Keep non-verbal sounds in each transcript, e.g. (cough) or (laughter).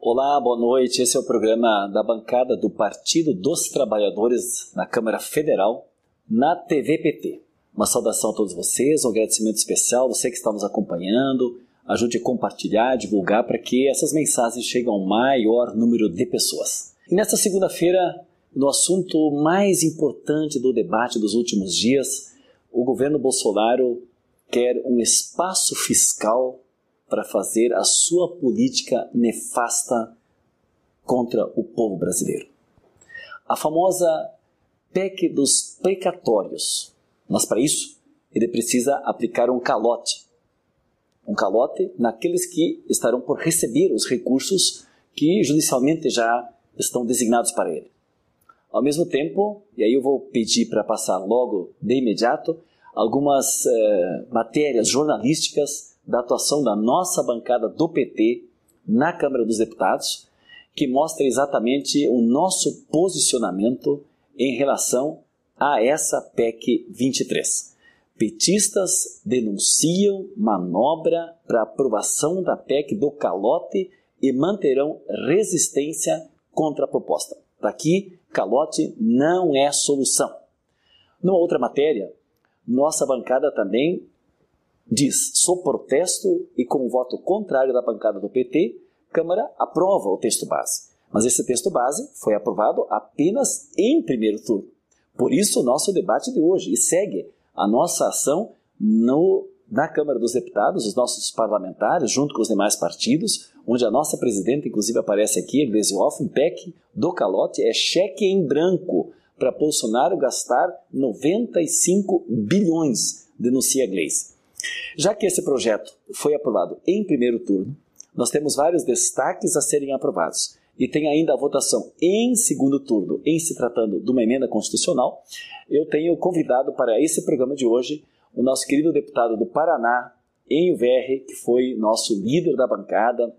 Olá, boa noite. Esse é o programa da bancada do Partido dos Trabalhadores na Câmara Federal, na TVPT. Uma saudação a todos vocês, um agradecimento especial, você que está nos acompanhando. Ajude a compartilhar, divulgar para que essas mensagens cheguem ao maior número de pessoas. E nesta segunda-feira, no assunto mais importante do debate dos últimos dias, o governo Bolsonaro quer um espaço fiscal para fazer a sua política nefasta contra o povo brasileiro. A famosa PEC dos precatórios. Mas para isso, ele precisa aplicar um calote. Um calote naqueles que estarão por receber os recursos que judicialmente já estão designados para ele. Ao mesmo tempo, e aí eu vou pedir para passar logo de imediato, algumas eh, matérias jornalísticas da atuação da nossa bancada do PT na Câmara dos Deputados, que mostra exatamente o nosso posicionamento em relação a essa PEC 23. Petistas denunciam manobra para aprovação da PEC do calote e manterão resistência contra a proposta. Daqui, calote não é solução. Numa outra matéria, nossa bancada também diz: sou protesto e com o voto contrário da bancada do PT, Câmara aprova o texto base. Mas esse texto base foi aprovado apenas em primeiro turno. Por isso, o nosso debate de hoje e segue a nossa ação no, na Câmara dos Deputados, os nossos parlamentares, junto com os demais partidos, onde a nossa presidenta, inclusive, aparece aqui, Gleisi Hoffmann, PEC do calote, é cheque em branco para Bolsonaro gastar 95 bilhões, denuncia Gleisi. Já que esse projeto foi aprovado em primeiro turno, nós temos vários destaques a serem aprovados. E tem ainda a votação em segundo turno, em se tratando de uma emenda constitucional. Eu tenho convidado para esse programa de hoje o nosso querido deputado do Paraná, em VR, que foi nosso líder da bancada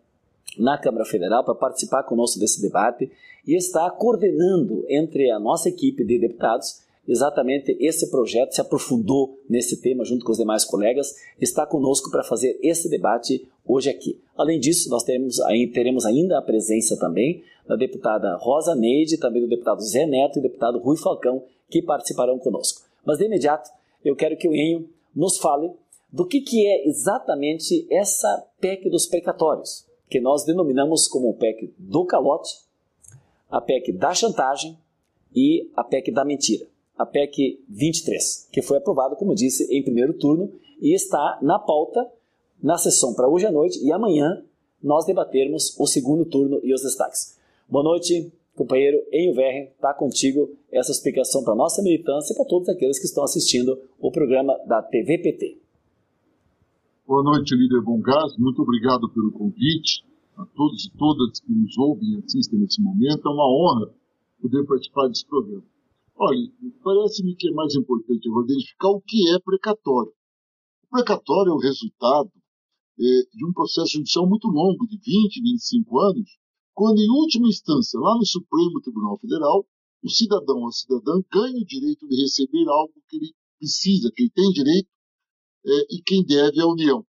na Câmara Federal, para participar conosco desse debate e está coordenando entre a nossa equipe de deputados exatamente esse projeto se aprofundou nesse tema junto com os demais colegas, está conosco para fazer esse debate hoje aqui. Além disso, nós teremos, teremos ainda a presença também da deputada Rosa Neide, também do deputado Zé Neto e do deputado Rui Falcão, que participarão conosco. Mas de imediato, eu quero que o Enio nos fale do que, que é exatamente essa PEC dos precatórios, que nós denominamos como PEC do calote, a PEC da chantagem e a PEC da mentira a PEC 23, que foi aprovada, como disse, em primeiro turno e está na pauta na sessão para hoje à noite e amanhã nós debatermos o segundo turno e os destaques. Boa noite, companheiro Enio Verre, está contigo essa explicação para nossa militância e para todos aqueles que estão assistindo o programa da TVPT. Boa noite, líder Bongás, muito obrigado pelo convite. A todos e todas que nos ouvem e assistem nesse momento, é uma honra poder participar desse programa. Olha, parece-me que é mais importante agora identificar o que é precatório. O precatório é o resultado é, de um processo judicial muito longo, de 20, 25 anos, quando, em última instância, lá no Supremo Tribunal Federal, o cidadão ou a cidadã ganha o direito de receber algo que ele precisa, que ele tem direito, é, e quem deve é a União.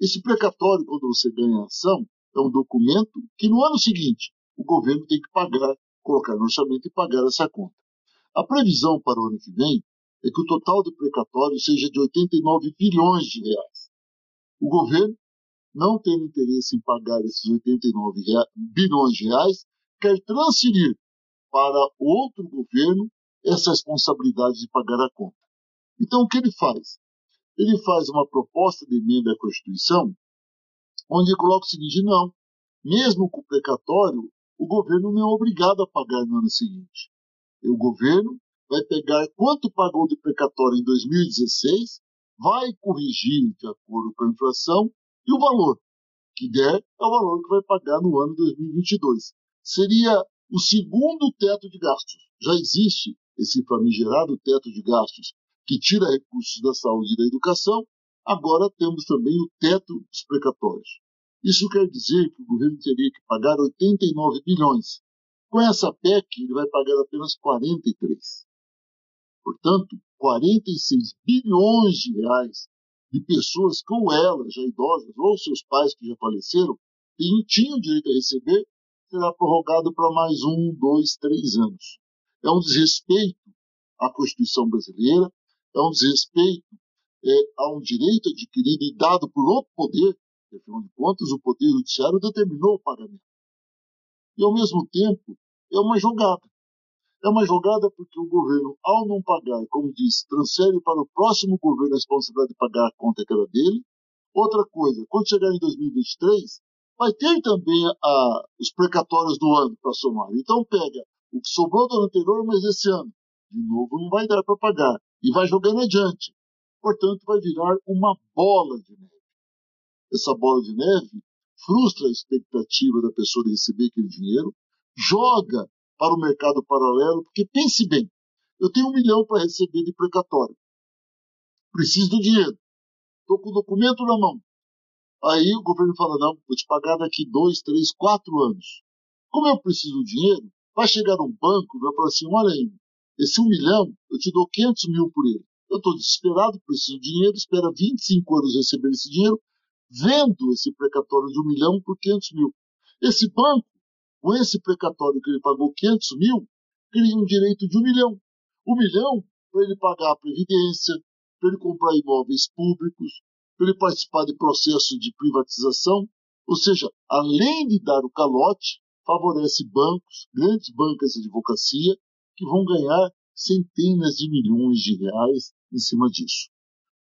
Esse precatório, quando você ganha a ação, é um documento que no ano seguinte o governo tem que pagar, colocar no orçamento e pagar essa conta. A previsão para o ano que vem é que o total de precatórios seja de 89 bilhões de reais. O governo, não tendo interesse em pagar esses 89 bilhões de reais, quer transferir para outro governo essa responsabilidade de pagar a conta. Então, o que ele faz? Ele faz uma proposta de emenda à Constituição, onde ele coloca o seguinte: não, mesmo com o precatório, o governo não é obrigado a pagar no ano seguinte o governo vai pegar quanto pagou de precatório em 2016, vai corrigir de acordo com a inflação e o valor que der é o valor que vai pagar no ano 2022. Seria o segundo teto de gastos. Já existe esse famigerado teto de gastos que tira recursos da saúde e da educação, agora temos também o teto dos precatórios. Isso quer dizer que o governo teria que pagar 89 bilhões com essa PEC, ele vai pagar apenas 43. Portanto, 46 bilhões de reais de pessoas ou elas, já idosas, ou seus pais que já faleceram, tinham direito a receber, será prorrogado para mais um, dois, três anos. É um desrespeito à Constituição brasileira, é um desrespeito é, a um direito adquirido e dado por outro poder, afinal de contas, o Poder Judiciário determinou o pagamento. E, ao mesmo tempo, é uma jogada. É uma jogada porque o governo, ao não pagar, como disse, transfere para o próximo governo a responsabilidade de pagar a conta que era dele. Outra coisa, quando chegar em 2023, vai ter também a, os precatórios do ano para somar. Então pega o que sobrou do ano anterior, mas esse ano, de novo, não vai dar para pagar. E vai jogando adiante. Portanto, vai virar uma bola de neve. Essa bola de neve frustra a expectativa da pessoa de receber aquele dinheiro, joga para o mercado paralelo, porque pense bem, eu tenho um milhão para receber de precatório. Preciso do dinheiro. Estou com o documento na mão. Aí o governo fala, não, vou te pagar daqui dois, três, quatro anos. Como eu preciso do dinheiro, vai chegar um banco e vai falar assim, olha aí, esse um milhão, eu te dou 500 mil por ele. Eu estou desesperado, preciso de dinheiro, espera 25 anos receber esse dinheiro, vendo esse precatório de um milhão por 500 mil. Esse banco, com esse precatório que ele pagou 500 mil, cria um direito de um milhão. Um milhão para ele pagar a previdência, para ele comprar imóveis públicos, para ele participar de processos de privatização. Ou seja, além de dar o calote, favorece bancos, grandes bancas de advocacia, que vão ganhar centenas de milhões de reais em cima disso.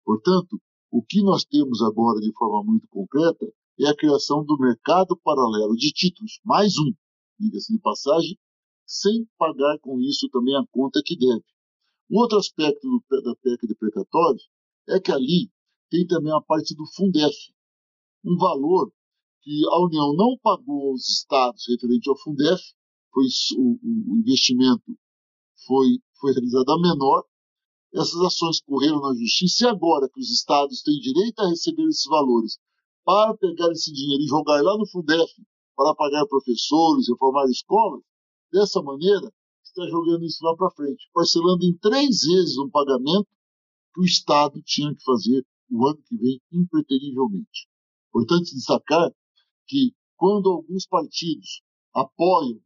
Portanto, o que nós temos agora de forma muito concreta é a criação do mercado paralelo de títulos, mais um, diga-se de passagem, sem pagar com isso também a conta que deve. Um outro aspecto do, da PEC de precatórios é que ali tem também a parte do Fundef, um valor que a União não pagou aos estados referente ao Fundef, foi o, o investimento foi, foi realizado a menor, essas ações correram na justiça e agora que os estados têm direito a receber esses valores para pegar esse dinheiro e jogar lá no Fundef para pagar professores, reformar escolas, dessa maneira está jogando isso lá para frente, parcelando em três vezes um pagamento que o Estado tinha que fazer o ano que vem impreterivelmente. Importante destacar que quando alguns partidos apoiam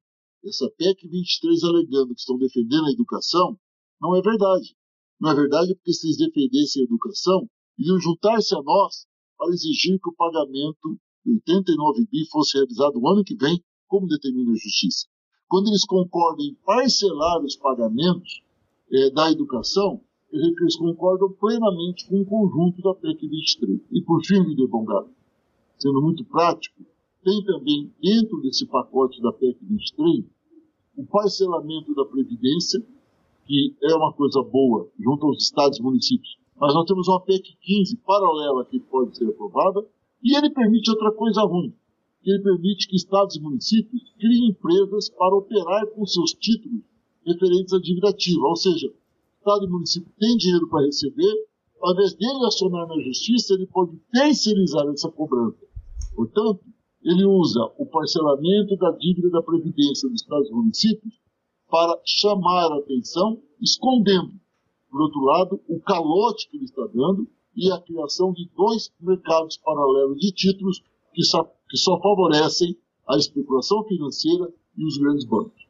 essa PEC 23 alegando que estão defendendo a educação, não é verdade. Não é verdade porque se eles defendessem a educação, iriam juntar-se a nós para exigir que o pagamento de 89 bi fosse realizado o ano que vem, como determina a Justiça. Quando eles concordam em parcelar os pagamentos é, da educação, eles concordam plenamente com o conjunto da PEC 23. E por fim, líder Bongado, sendo muito prático, tem também dentro desse pacote da PEC 23 o parcelamento da Previdência, que é uma coisa boa junto aos estados e municípios. Mas nós temos uma PEC 15 paralela que pode ser aprovada, e ele permite outra coisa ruim. Ele permite que estados e municípios criem empresas para operar com seus títulos referentes à dívida ativa. Ou seja, estado e município têm dinheiro para receber, ao invés dele acionar na justiça, ele pode terceirizar essa cobrança. Portanto, ele usa o parcelamento da dívida da Previdência dos estados e municípios para chamar a atenção, escondendo, por outro lado, o calote que ele está dando e a criação de dois mercados paralelos de títulos que só, que só favorecem a especulação financeira e os grandes bancos.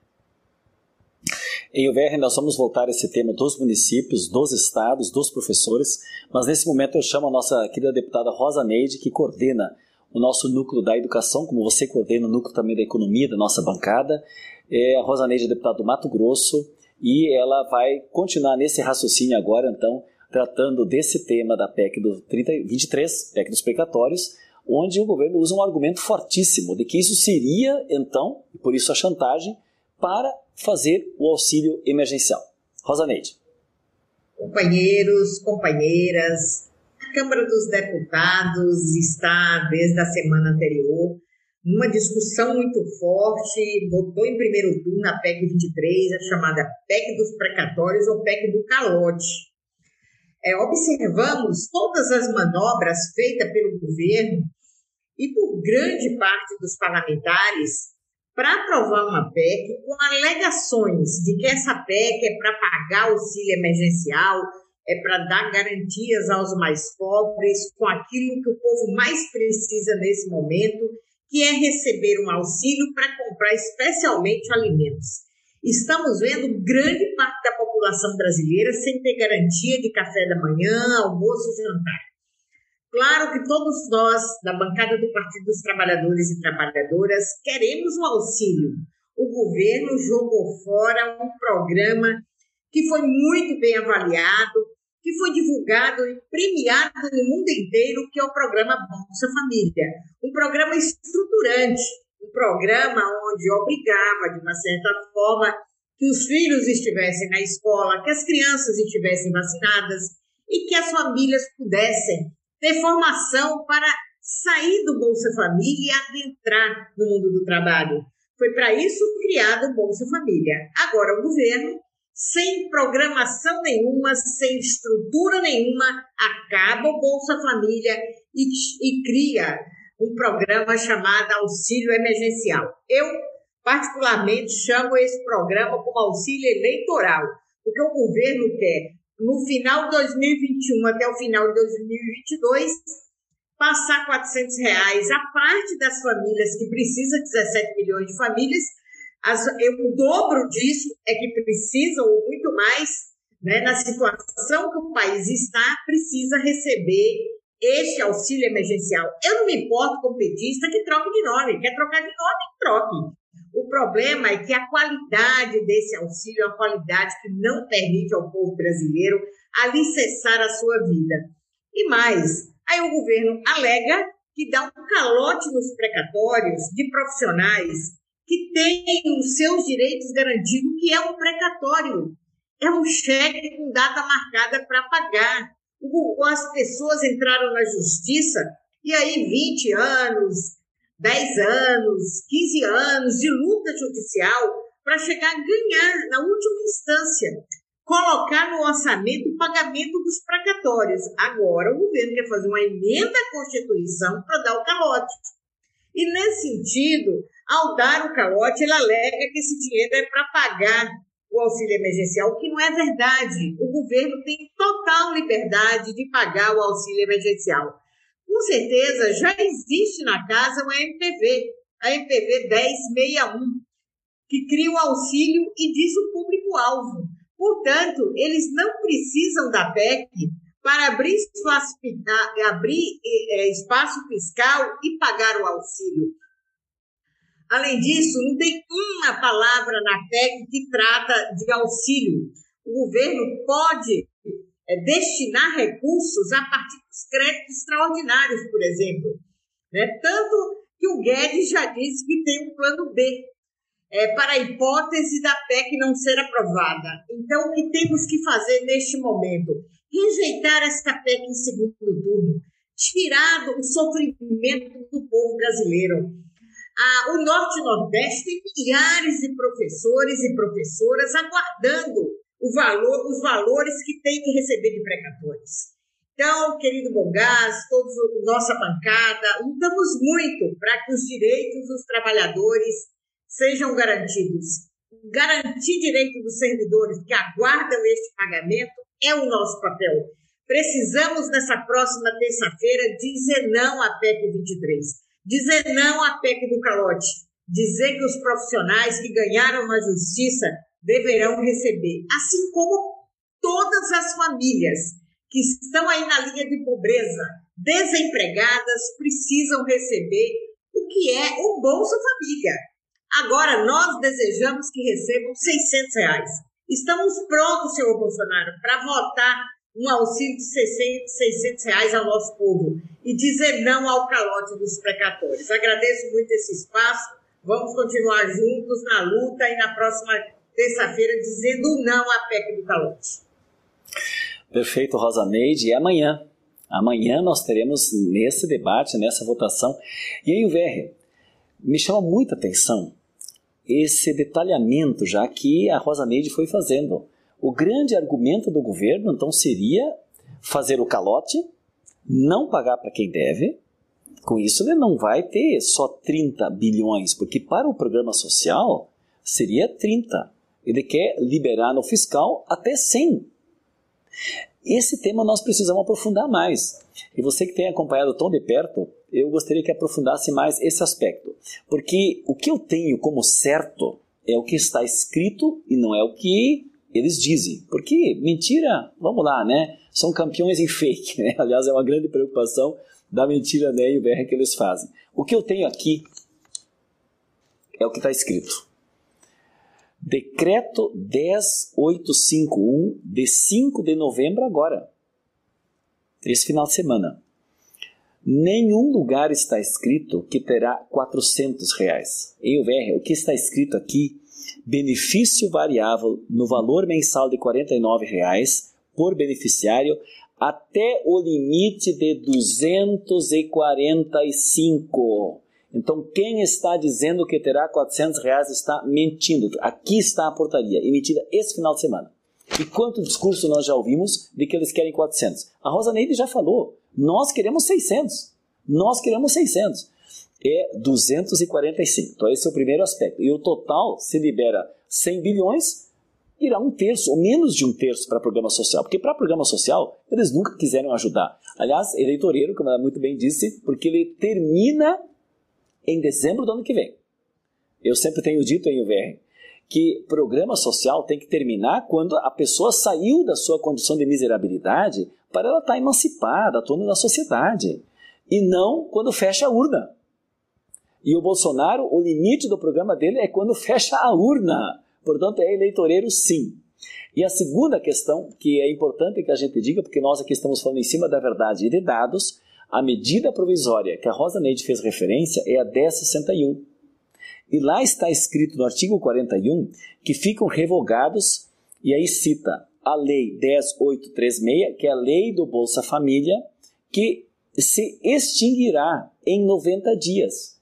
Em UVR, nós vamos voltar a esse tema dos municípios, dos estados, dos professores, mas nesse momento eu chamo a nossa querida deputada Rosa Neide, que coordena o nosso núcleo da educação, como você coordena o núcleo também da economia da nossa bancada. É a Rosa Neide é deputada do Mato Grosso e ela vai continuar nesse raciocínio agora, então, tratando desse tema da PEC do 30, 23, PEC dos precatórios, onde o governo usa um argumento fortíssimo de que isso seria, então, e por isso a chantagem, para fazer o auxílio emergencial. Rosa Neide. Companheiros, companheiras, Câmara dos Deputados está, desde a semana anterior, numa discussão muito forte, votou em primeiro turno a PEC 23, a chamada PEC dos precatórios ou PEC do calote. É, observamos todas as manobras feitas pelo governo e por grande parte dos parlamentares para aprovar uma PEC com alegações de que essa PEC é para pagar auxílio emergencial, é para dar garantias aos mais pobres com aquilo que o povo mais precisa nesse momento, que é receber um auxílio para comprar especialmente alimentos. Estamos vendo grande parte da população brasileira sem ter garantia de café da manhã, almoço e jantar. Claro que todos nós, da bancada do Partido dos Trabalhadores e Trabalhadoras, queremos o auxílio. O governo jogou fora um programa que foi muito bem avaliado, que foi divulgado e premiado no mundo inteiro, que é o programa Bolsa Família. Um programa estruturante, um programa onde obrigava, de uma certa forma, que os filhos estivessem na escola, que as crianças estivessem vacinadas e que as famílias pudessem ter formação para sair do Bolsa Família e adentrar no mundo do trabalho. Foi para isso criado o Bolsa Família. Agora, o governo, sem programação nenhuma, sem estrutura nenhuma, acaba o Bolsa Família e, e cria um programa chamado Auxílio Emergencial. Eu, particularmente, chamo esse programa como auxílio eleitoral, porque o governo quer, no final de 2021 até o final de 2022, passar 400 reais a parte das famílias que precisa 17 milhões de famílias, as, o dobro disso é que precisam, ou muito mais, né, na situação que o país está, precisa receber este auxílio emergencial. Eu não me importo com petista que troque de nome. Quer trocar de nome? Troque. O problema é que a qualidade desse auxílio é uma qualidade que não permite ao povo brasileiro alicerçar a sua vida. E mais, aí o governo alega que dá um calote nos precatórios de profissionais que têm os seus direitos garantidos, que é um precatório. É um cheque com data marcada para pagar as pessoas entraram na justiça e aí 20 anos, 10 anos, 15 anos de luta judicial para chegar a ganhar na última instância, colocar no orçamento o pagamento dos precatórios. Agora o governo quer fazer uma emenda à Constituição para dar o calote. E nesse sentido, ao dar o calote, ele alega que esse dinheiro é para pagar o auxílio emergencial, o que não é verdade. O governo tem total liberdade de pagar o auxílio emergencial. Com certeza, já existe na casa uma MPV, a MPV 1061, que cria o auxílio e diz o público-alvo. Portanto, eles não precisam da PEC para abrir espaço, abrir, é, espaço fiscal e pagar o auxílio. Além disso, não tem uma palavra na PEC que trata de auxílio. O governo pode é, destinar recursos a partir dos créditos extraordinários, por exemplo. Né? Tanto que o Guedes já disse que tem um plano B é, para a hipótese da PEC não ser aprovada. Então, o que temos que fazer neste momento? Rejeitar essa PEC em segundo turno, tirar o sofrimento do povo brasileiro ah, o Norte e Nordeste tem milhares de professores e professoras aguardando o valor, os valores que tem que receber de precatórios. Então, querido Bongás, todos nossa bancada, lutamos muito para que os direitos dos trabalhadores sejam garantidos. Garantir direito dos servidores que aguardam este pagamento é o nosso papel. Precisamos, nessa próxima terça-feira, dizer não à PEC 23 dizer não à PEC do calote, dizer que os profissionais que ganharam na justiça deverão receber, assim como todas as famílias que estão aí na linha de pobreza, desempregadas, precisam receber o que é o Bolsa Família. Agora, nós desejamos que recebam 600 reais. Estamos prontos, senhor Bolsonaro, para votar um auxílio de 600, 600 reais ao nosso povo e dizer não ao calote dos precatórios. Agradeço muito esse espaço. Vamos continuar juntos na luta e na próxima terça-feira dizendo não à PEC do calote. Perfeito, Rosa Neide. E amanhã, amanhã nós teremos nesse debate, nessa votação. E aí, VR, me chama muita atenção esse detalhamento já que a Rosa Neide foi fazendo o grande argumento do governo, então, seria fazer o calote, não pagar para quem deve. Com isso, ele não vai ter só 30 bilhões, porque para o programa social seria 30. Ele quer liberar no fiscal até 100. esse tema nós precisamos aprofundar mais. E você que tem acompanhado tão de perto, eu gostaria que aprofundasse mais esse aspecto. Porque o que eu tenho como certo é o que está escrito e não é o que eles dizem. Porque mentira, vamos lá, né? São campeões em fake, (laughs) né? Aliás, é uma grande preocupação da mentira né, e o VR que eles fazem. O que eu tenho aqui é o que está escrito. Decreto 10851 de 5 de novembro agora. Esse final de semana. Nenhum lugar está escrito que terá 400 reais. E VR, o que está escrito aqui? Benefício variável no valor mensal de 49 reais por beneficiário até o limite de 245. Então, quem está dizendo que terá 400 reais está mentindo. Aqui está a portaria, emitida esse final de semana. E quanto discurso nós já ouvimos de que eles querem 400? A Rosa Neide já falou. Nós queremos 600. Nós queremos 600. É 245. Então, esse é o primeiro aspecto. E o total se libera 100 bilhões, irá um terço, ou menos de um terço para programa social. Porque para programa social, eles nunca quiseram ajudar. Aliás, eleitoreiro, como ela muito bem disse, porque ele termina em dezembro do ano que vem. Eu sempre tenho dito em UVR que programa social tem que terminar quando a pessoa saiu da sua condição de miserabilidade para ela estar emancipada, atuando na sociedade. E não quando fecha a urna. E o Bolsonaro, o limite do programa dele é quando fecha a urna. Portanto, é eleitoreiro sim. E a segunda questão, que é importante que a gente diga, porque nós aqui estamos falando em cima da verdade e de dados, a medida provisória que a Rosa Neide fez referência é a 1061. E lá está escrito no artigo 41 que ficam revogados, e aí cita a Lei 10836, que é a lei do Bolsa Família, que se extinguirá em 90 dias.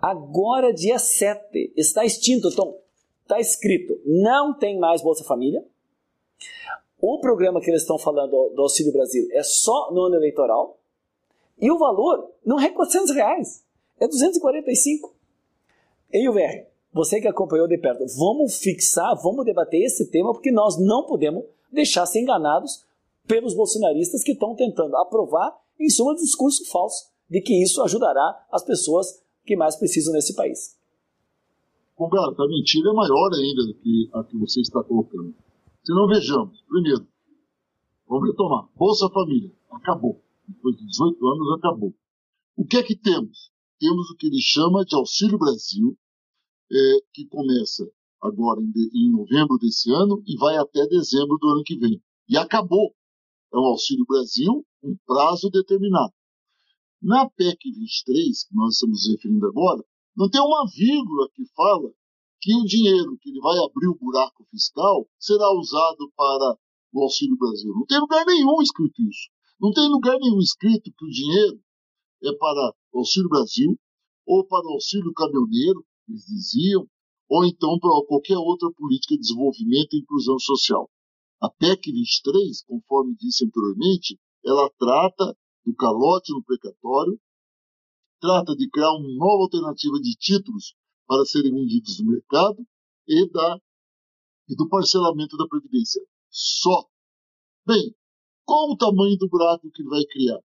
Agora, dia 7, está extinto. Então, está escrito: não tem mais Bolsa Família. O programa que eles estão falando do Auxílio Brasil é só no ano eleitoral. E o valor não é 400 reais, é 245. Ei, VR, você que acompanhou de perto, vamos fixar, vamos debater esse tema, porque nós não podemos deixar ser enganados pelos bolsonaristas que estão tentando aprovar, em suma, um discurso falso de que isso ajudará as pessoas que mais precisam nesse país. Roberto, a mentira é maior ainda do que a que você está colocando. Se não vejamos, primeiro, vamos retomar. Bolsa Família, acabou depois de 18 anos, acabou. O que é que temos? Temos o que ele chama de Auxílio Brasil, é, que começa agora em, de, em novembro desse ano e vai até dezembro do ano que vem. E acabou. É um Auxílio Brasil, um prazo determinado. Na PEC 23, que nós estamos referindo agora, não tem uma vírgula que fala que o dinheiro que ele vai abrir o buraco fiscal será usado para o Auxílio Brasil. Não tem lugar nenhum escrito isso. Não tem lugar nenhum escrito que o dinheiro é para o Auxílio Brasil, ou para o Auxílio Caminhoneiro, eles diziam, ou então para qualquer outra política de desenvolvimento e inclusão social. A PEC 23, conforme disse anteriormente, ela trata do calote no precatório, trata de criar uma nova alternativa de títulos para serem vendidos no mercado e, da, e do parcelamento da Previdência. Só. Bem, qual o tamanho do buraco que ele vai criar?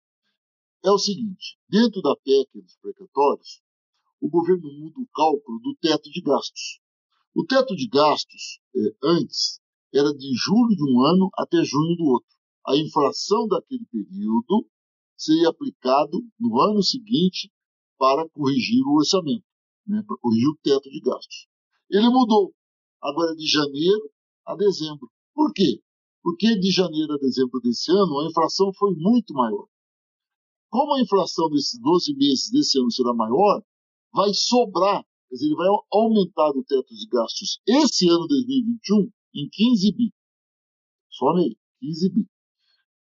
É o seguinte: dentro da PEC dos precatórios, o governo muda o cálculo do teto de gastos. O teto de gastos, é, antes, era de julho de um ano até junho do outro. A inflação daquele período seria aplicado no ano seguinte para corrigir o orçamento, né, para corrigir o teto de gastos. Ele mudou, agora de janeiro a dezembro. Por quê? porque de janeiro a dezembro desse ano a inflação foi muito maior. Como a inflação desses 12 meses desse ano será maior, vai sobrar, quer dizer, ele vai aumentar o teto de gastos esse ano 2021 em 15 bi. Só aí, 15 bi.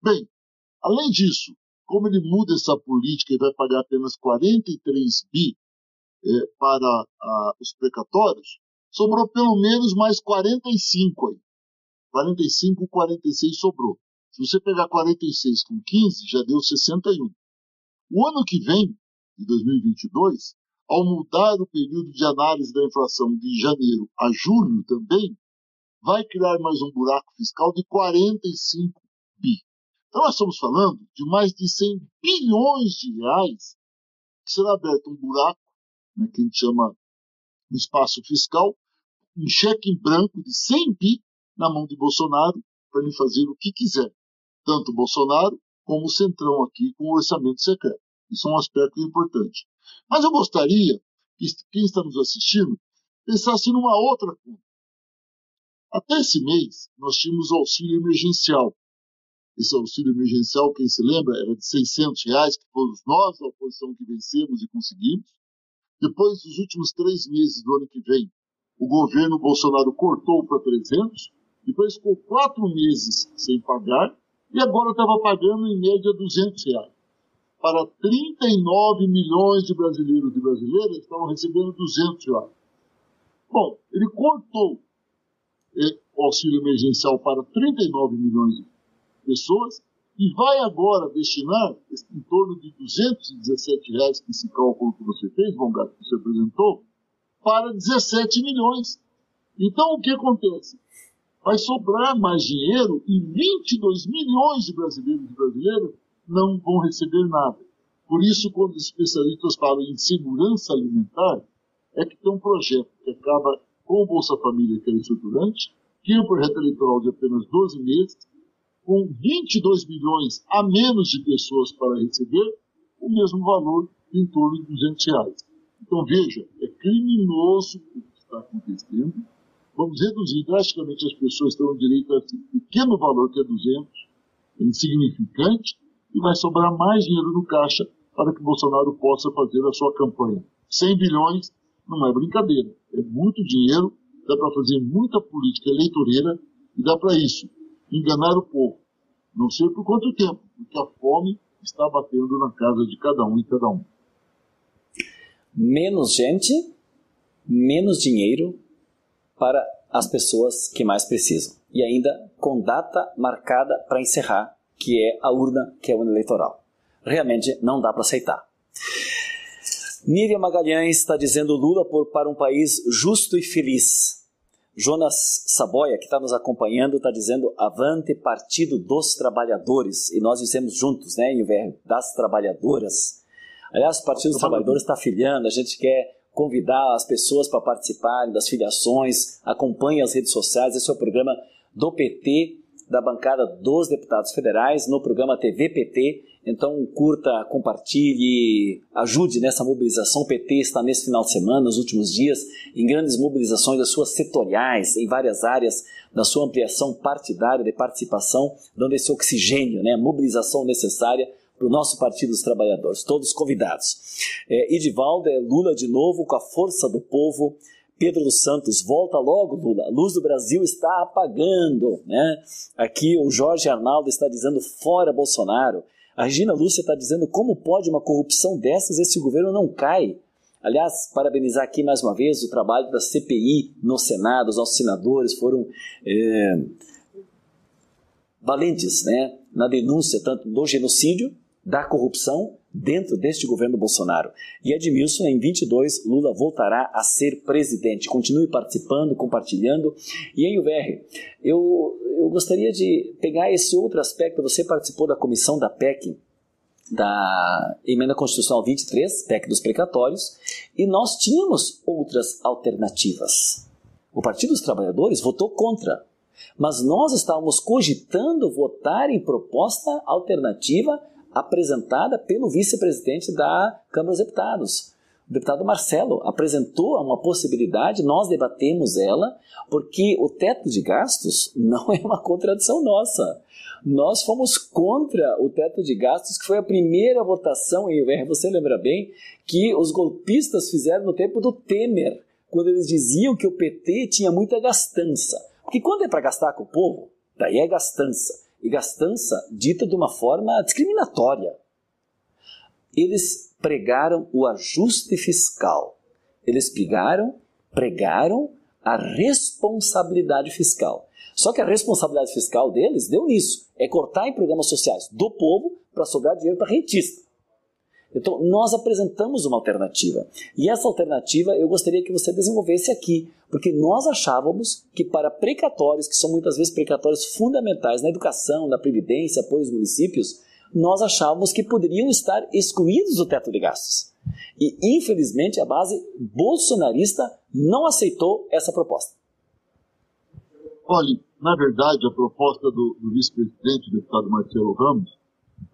Bem, além disso, como ele muda essa política e vai pagar apenas 43 bi é, para os precatórios, sobrou pelo menos mais 45 aí. 45, 46 sobrou. Se você pegar 46 com 15, já deu 61. O ano que vem, de 2022, ao mudar o período de análise da inflação de janeiro a julho também, vai criar mais um buraco fiscal de 45 bi. Então, nós estamos falando de mais de 100 bilhões de reais que será aberto um buraco, né, que a gente chama um espaço fiscal, um cheque em branco de 100 bi na mão de Bolsonaro para ele fazer o que quiser. Tanto Bolsonaro como o Centrão aqui com o orçamento secreto. Isso é um aspecto importante. Mas eu gostaria que quem está nos assistindo pensasse numa outra conta. Até esse mês, nós tínhamos auxílio emergencial. Esse auxílio emergencial, quem se lembra, era de 600 reais, que fomos nós, a oposição, que vencemos e conseguimos. Depois dos últimos três meses do ano que vem, o governo Bolsonaro cortou para 300, depois ficou quatro meses sem pagar, e agora estava pagando em média 200 reais. Para 39 milhões de brasileiros e brasileiras, estavam recebendo 200 reais. Bom, ele cortou o auxílio emergencial para 39 milhões de pessoas e vai agora destinar em torno de 217 reais que esse cálculo que você fez, Bom Gato, que você apresentou, para 17 milhões. Então o que acontece? Vai sobrar mais dinheiro e 22 milhões de brasileiros e brasileiras não vão receber nada. Por isso, quando os especialistas falam em segurança alimentar, é que tem um projeto que acaba com o Bolsa Família, que é estruturante, tinha um projeto eleitoral de apenas 12 meses, com 22 milhões a menos de pessoas para receber o mesmo valor em torno de 200 reais. Então veja, é criminoso o que está acontecendo. Vamos reduzir drasticamente as pessoas que têm direito a esse pequeno valor que é 200, é insignificante, e vai sobrar mais dinheiro no caixa para que Bolsonaro possa fazer a sua campanha. 100 bilhões não é brincadeira, é muito dinheiro dá para fazer muita política eleitoreira e dá para isso, enganar o povo. Não sei por quanto tempo, porque a fome está batendo na casa de cada um e cada um. Menos gente, menos dinheiro para as pessoas que mais precisam. E ainda com data marcada para encerrar, que é a urna, que é a urna eleitoral. Realmente não dá para aceitar. Miriam Magalhães está dizendo Lula por para um país justo e feliz. Jonas Saboia, que está nos acompanhando, está dizendo Avante Partido dos Trabalhadores. E nós dizemos juntos, né, Inverno, das trabalhadoras. Aliás, o Partido dos Trabalhadores está filiando, a gente quer convidar as pessoas para participarem das filiações, acompanhe as redes sociais. Esse é o programa do PT, da bancada dos deputados federais, no programa TV PT então, curta, compartilhe, ajude nessa mobilização. O PT está nesse final de semana, nos últimos dias, em grandes mobilizações das suas setoriais, em várias áreas da sua ampliação partidária de participação, dando esse oxigênio, né, mobilização necessária para o nosso Partido dos Trabalhadores. Todos convidados. É, Edivaldo é Lula de novo, com a força do povo. Pedro dos Santos, volta logo, Lula. A luz do Brasil está apagando. Né? Aqui o Jorge Arnaldo está dizendo fora Bolsonaro. A Regina Lúcia está dizendo como pode uma corrupção dessas esse governo não cai. Aliás, parabenizar aqui mais uma vez o trabalho da CPI no Senado, os nossos senadores foram é, valentes né, na denúncia tanto do genocídio, da corrupção dentro deste governo Bolsonaro. E Edmilson, em 22, Lula voltará a ser presidente. Continue participando, compartilhando. E aí, VR, eu, eu gostaria de pegar esse outro aspecto. Você participou da comissão da PEC, da Emenda Constitucional 23, PEC dos precatórios, e nós tínhamos outras alternativas. O Partido dos Trabalhadores votou contra, mas nós estávamos cogitando votar em proposta alternativa apresentada pelo vice-presidente da Câmara dos Deputados. O deputado Marcelo apresentou uma possibilidade, nós debatemos ela, porque o teto de gastos (laughs) não é uma contradição nossa. Nós fomos contra o teto de gastos, que foi a primeira votação UR. Você lembra bem que os golpistas fizeram no tempo do Temer, quando eles diziam que o PT tinha muita gastança. Porque quando é para gastar com o povo, daí é gastança e gastança dita de uma forma discriminatória. Eles pregaram o ajuste fiscal. Eles pregaram, pregaram a responsabilidade fiscal. Só que a responsabilidade fiscal deles deu nisso: é cortar em programas sociais do povo para sobrar dinheiro para rentista. Então, nós apresentamos uma alternativa. E essa alternativa eu gostaria que você desenvolvesse aqui, porque nós achávamos que para precatórios, que são muitas vezes precatórios fundamentais na educação, na previdência, apoio aos municípios, nós achávamos que poderiam estar excluídos do teto de gastos. E, infelizmente, a base bolsonarista não aceitou essa proposta. Olha, na verdade, a proposta do, do vice-presidente, deputado Marcelo Ramos,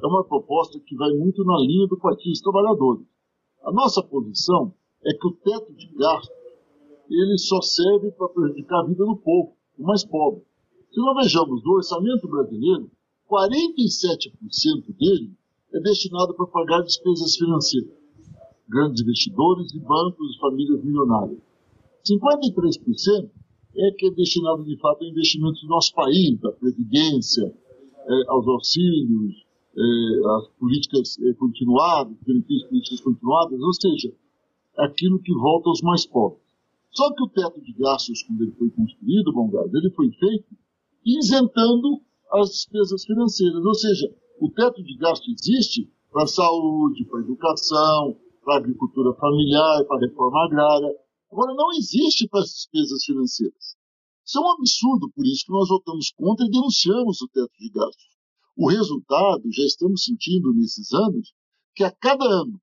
é uma proposta que vai muito na linha do Partido dos Trabalhadores. A nossa posição é que o teto de gasto ele só serve para prejudicar a vida do povo, o mais pobre. Se nós vejamos do orçamento brasileiro, 47% dele é destinado para pagar despesas financeiras, grandes investidores e bancos e famílias milionárias. 53% é que é destinado de fato a investimentos do nosso país, da previdência, é, aos auxílios, é, às políticas é, continuadas, benefícios políticas continuadas, ou seja, aquilo que volta aos mais pobres. Só que o teto de gastos, quando ele foi construído, bom gado, ele foi feito isentando as despesas financeiras, ou seja, o teto de gasto existe para a saúde, para a educação, para a agricultura familiar, para a reforma agrária. Agora, não existe para as despesas financeiras. Isso é um absurdo, por isso que nós votamos contra e denunciamos o teto de gastos. O resultado, já estamos sentindo nesses anos, que a cada ano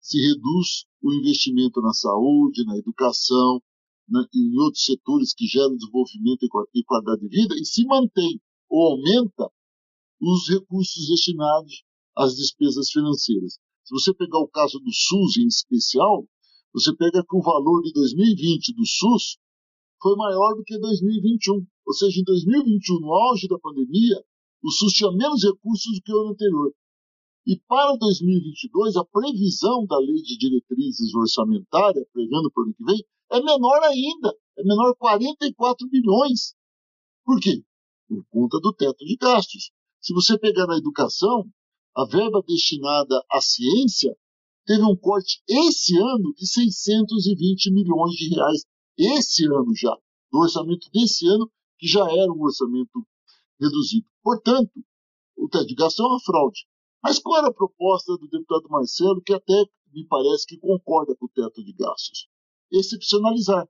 se reduz o investimento na saúde, na educação, na, em outros setores que geram desenvolvimento e qualidade de vida, e se mantém ou aumenta os recursos destinados às despesas financeiras. Se você pegar o caso do SUS em especial, você pega que o valor de 2020 do SUS foi maior do que 2021. Ou seja, em 2021, no auge da pandemia, o SUS tinha menos recursos do que o ano anterior. E para 2022, a previsão da lei de diretrizes orçamentárias, prevendo para o ano que vem, é menor ainda. É menor 44 bilhões. Por quê? Por conta do teto de gastos. Se você pegar na educação, a verba destinada à ciência teve um corte esse ano de 620 milhões de reais. Esse ano já, do orçamento desse ano, que já era um orçamento reduzido. Portanto, o teto de gastos é uma fraude. Mas qual era a proposta do deputado Marcelo, que até me parece que concorda com o teto de gastos? Excepcionalizar.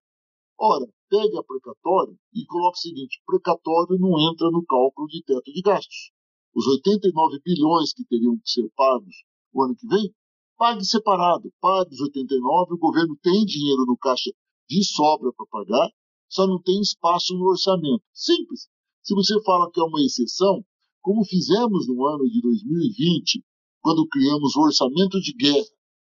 Ora, pegue a precatório e coloque o seguinte: precatório não entra no cálculo de teto de gastos os 89 bilhões que teriam que ser pagos o ano que vem, pague separado, pague os 89, o governo tem dinheiro no caixa de sobra para pagar, só não tem espaço no orçamento. Simples. Se você fala que é uma exceção, como fizemos no ano de 2020, quando criamos o orçamento de guerra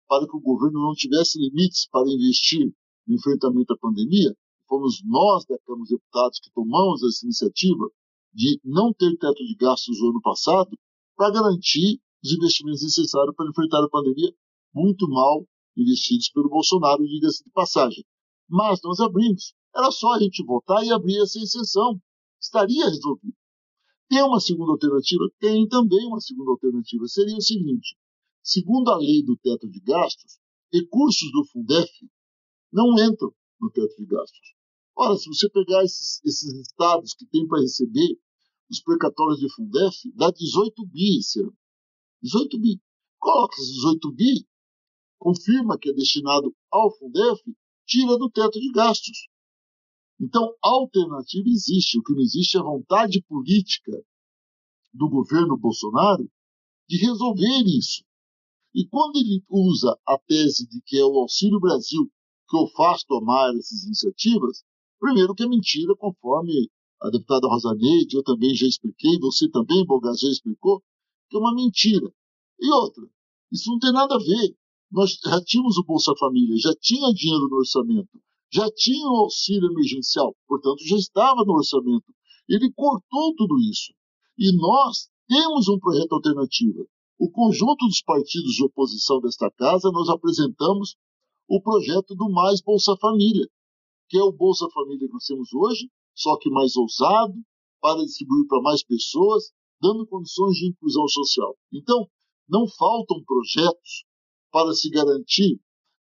para que o governo não tivesse limites para investir no enfrentamento à pandemia, fomos nós da Câmara dos Deputados que tomamos essa iniciativa de não ter teto de gastos no ano passado para garantir os investimentos necessários para enfrentar a pandemia, muito mal investidos pelo Bolsonaro, diga-se de passagem. Mas nós abrimos. Era só a gente votar e abrir essa exceção. Estaria resolvido. Tem uma segunda alternativa? Tem também uma segunda alternativa. Seria o seguinte: segundo a lei do teto de gastos, recursos do Fundef não entram no teto de gastos. Ora, se você pegar esses, esses estados que têm para receber os precatórios de Fundef, dá 18 bi esse ano. 18 bi. Coloca esses 18 bi, confirma que é destinado ao Fundef, tira do teto de gastos. Então, alternativa existe. O que não existe é a vontade política do governo Bolsonaro de resolver isso. E quando ele usa a tese de que é o Auxílio Brasil que o faz tomar essas iniciativas, primeiro que é mentira, conforme a deputada Rosaneide, eu também já expliquei, você também, Bogas, já explicou, que é uma mentira. E outra, isso não tem nada a ver. Nós já tínhamos o Bolsa Família, já tinha dinheiro no orçamento, já tinha o auxílio emergencial, portanto, já estava no orçamento. Ele cortou tudo isso. E nós temos um projeto alternativo. O conjunto dos partidos de oposição desta casa, nós apresentamos o projeto do Mais Bolsa Família, que é o Bolsa Família que nós temos hoje, só que mais ousado, para distribuir para mais pessoas, dando condições de inclusão social. Então, não faltam projetos para se garantir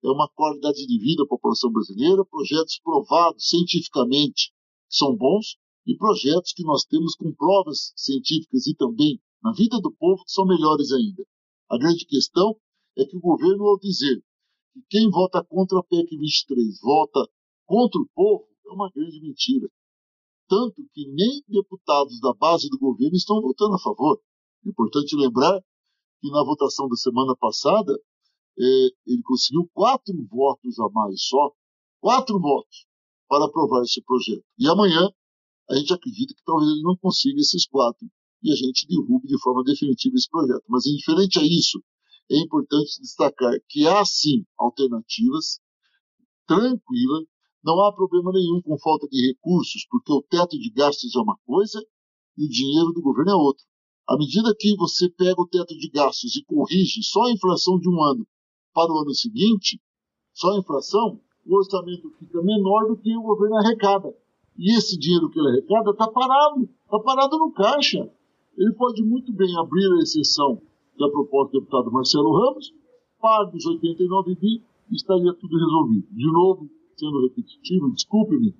é uma qualidade de vida à população brasileira, projetos provados cientificamente são bons e projetos que nós temos com provas científicas e também na vida do povo que são melhores ainda. A grande questão é que o governo, ao dizer que quem vota contra a PEC 23 vota contra o povo, é uma grande mentira. Tanto que nem deputados da base do governo estão votando a favor. É importante lembrar que na votação da semana passada, é, ele conseguiu quatro votos a mais só, quatro votos, para aprovar esse projeto. E amanhã, a gente acredita que talvez ele não consiga esses quatro e a gente derrube de forma definitiva esse projeto. Mas, indiferente a isso, é importante destacar que há sim alternativas, tranquila, não há problema nenhum com falta de recursos, porque o teto de gastos é uma coisa e o dinheiro do governo é outra. À medida que você pega o teto de gastos e corrige só a inflação de um ano para o ano seguinte, só a inflação, o orçamento fica menor do que o governo arrecada. E esse dinheiro que ele arrecada está parado, está parado no caixa. Ele pode muito bem abrir a exceção da proposta do deputado Marcelo Ramos, paga os 89 bi e estaria tudo resolvido. De novo, sendo repetitivo, desculpe-me,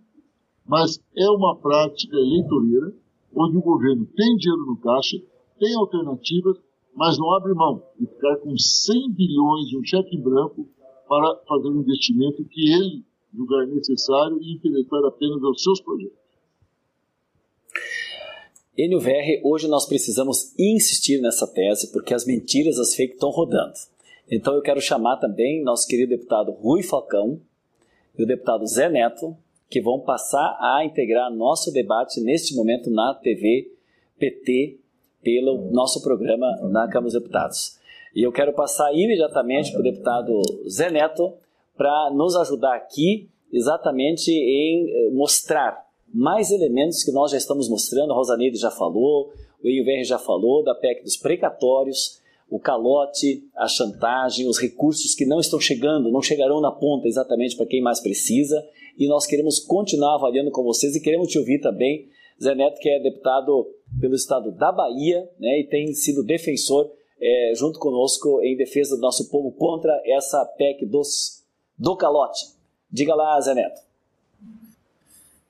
mas é uma prática eleitoreira onde o governo tem dinheiro no caixa, tem alternativas, mas não abre mão de ficar com 100 bilhões de um cheque branco para fazer um investimento que ele julgar necessário e interessar apenas aos seus projetos. Enio VR, hoje nós precisamos insistir nessa tese porque as mentiras, as fake estão rodando. Então eu quero chamar também nosso querido deputado Rui Falcão e o deputado Zé Neto, que vão passar a integrar nosso debate neste momento na TV PT pelo nosso programa na Câmara dos Deputados. E eu quero passar imediatamente para o deputado Zé Neto para nos ajudar aqui exatamente em eh, mostrar mais elementos que nós já estamos mostrando, a Rosaneide já falou, o EIUVR já falou, da PEC dos precatórios, o calote, a chantagem, os recursos que não estão chegando, não chegarão na ponta exatamente para quem mais precisa, e nós queremos continuar avaliando com vocês e queremos te ouvir também, Zé Neto, que é deputado pelo estado da Bahia né, e tem sido defensor é, junto conosco em defesa do nosso povo contra essa PEC dos, do calote. Diga lá, Zé Neto.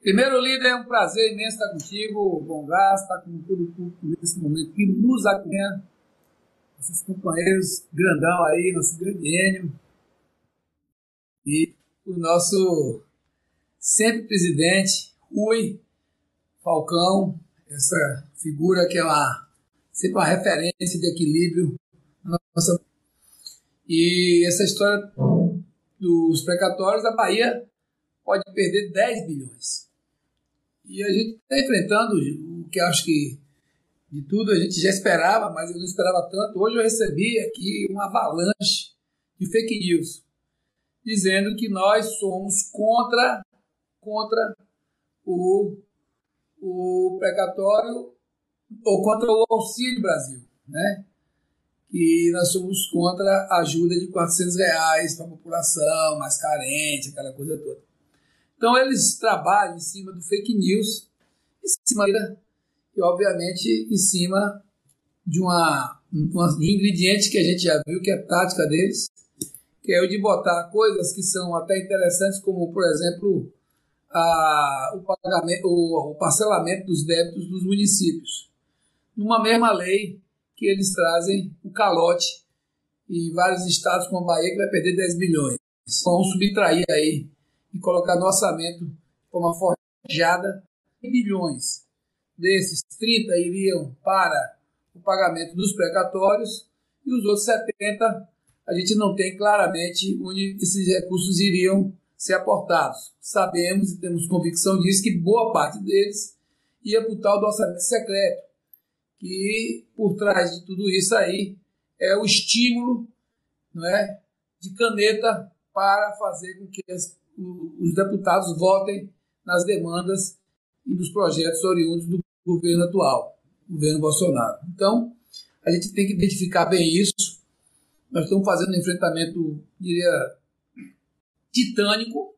Primeiro, líder, é um prazer imenso estar contigo, Bom Gás, estar com todo o público nesse momento que nos acompanha, nossos companheiros grandão aí, nosso grande Enio, e o nosso sempre presidente, Rui Falcão, essa figura que é sempre uma referência de equilíbrio. Nossa, e essa história dos precatórios, a Bahia pode perder 10 bilhões. E a gente está enfrentando o que acho que de tudo a gente já esperava, mas eu não esperava tanto. Hoje eu recebi aqui uma avalanche de fake news dizendo que nós somos contra contra o, o precatório ou contra o Auxílio Brasil, né? Que nós somos contra a ajuda de 400 reais para a população mais carente, aquela coisa toda. Então eles trabalham em cima do fake news, em cima e obviamente em cima de uma, de um ingrediente que a gente já viu que é a tática deles, que é o de botar coisas que são até interessantes, como por exemplo a, o, pagamento, o, o parcelamento dos débitos dos municípios, numa mesma lei que eles trazem o calote em vários estados como a Bahia que vai perder 10 bilhões. Vão subtrair aí e colocar no orçamento de forma forjada bilhões. Desses, 30 iriam para o pagamento dos precatórios e os outros 70 a gente não tem claramente onde esses recursos iriam ser aportados. Sabemos e temos convicção disso que boa parte deles ia para o tal do orçamento secreto, que por trás de tudo isso aí é o estímulo não é, de caneta para fazer com que as os deputados votem nas demandas e nos projetos oriundos do governo atual, governo Bolsonaro. Então, a gente tem que identificar bem isso. Nós estamos fazendo um enfrentamento, diria, titânico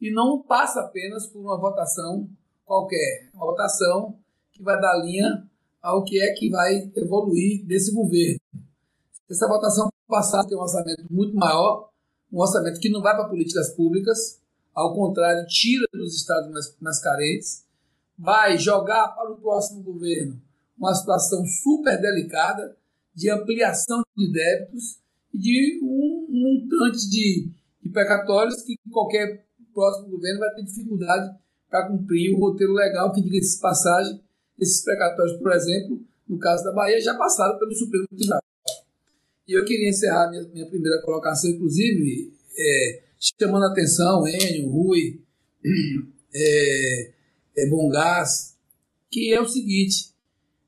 e não passa apenas por uma votação qualquer, uma votação que vai dar linha ao que é que vai evoluir desse governo. Se essa votação passar, tem um orçamento muito maior, um orçamento que não vai para políticas públicas, ao contrário, tira dos estados mais, mais carentes, vai jogar para o próximo governo uma situação super delicada de ampliação de débitos e de um montante de, de precatórios que qualquer próximo governo vai ter dificuldade para cumprir o roteiro legal que, diga de passagem, esses precatórios, por exemplo, no caso da Bahia, já passaram pelo Supremo Tribunal. E eu queria encerrar minha, minha primeira colocação, inclusive, é, chamando a atenção, Enio, Rui, (clears throat) é, é, Bom Gás, que é o seguinte: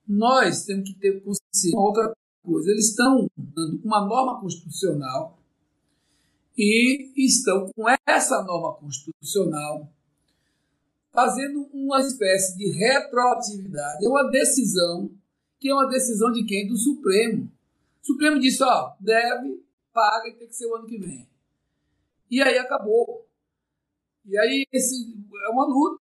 nós temos que ter consciência de outra coisa. Eles estão dando uma norma constitucional e estão com essa norma constitucional fazendo uma espécie de retroatividade. É uma decisão que é uma decisão de quem? Do Supremo. O Supremo disse, ó, deve, paga e tem que ser o ano que vem. E aí acabou. E aí esse é uma luta.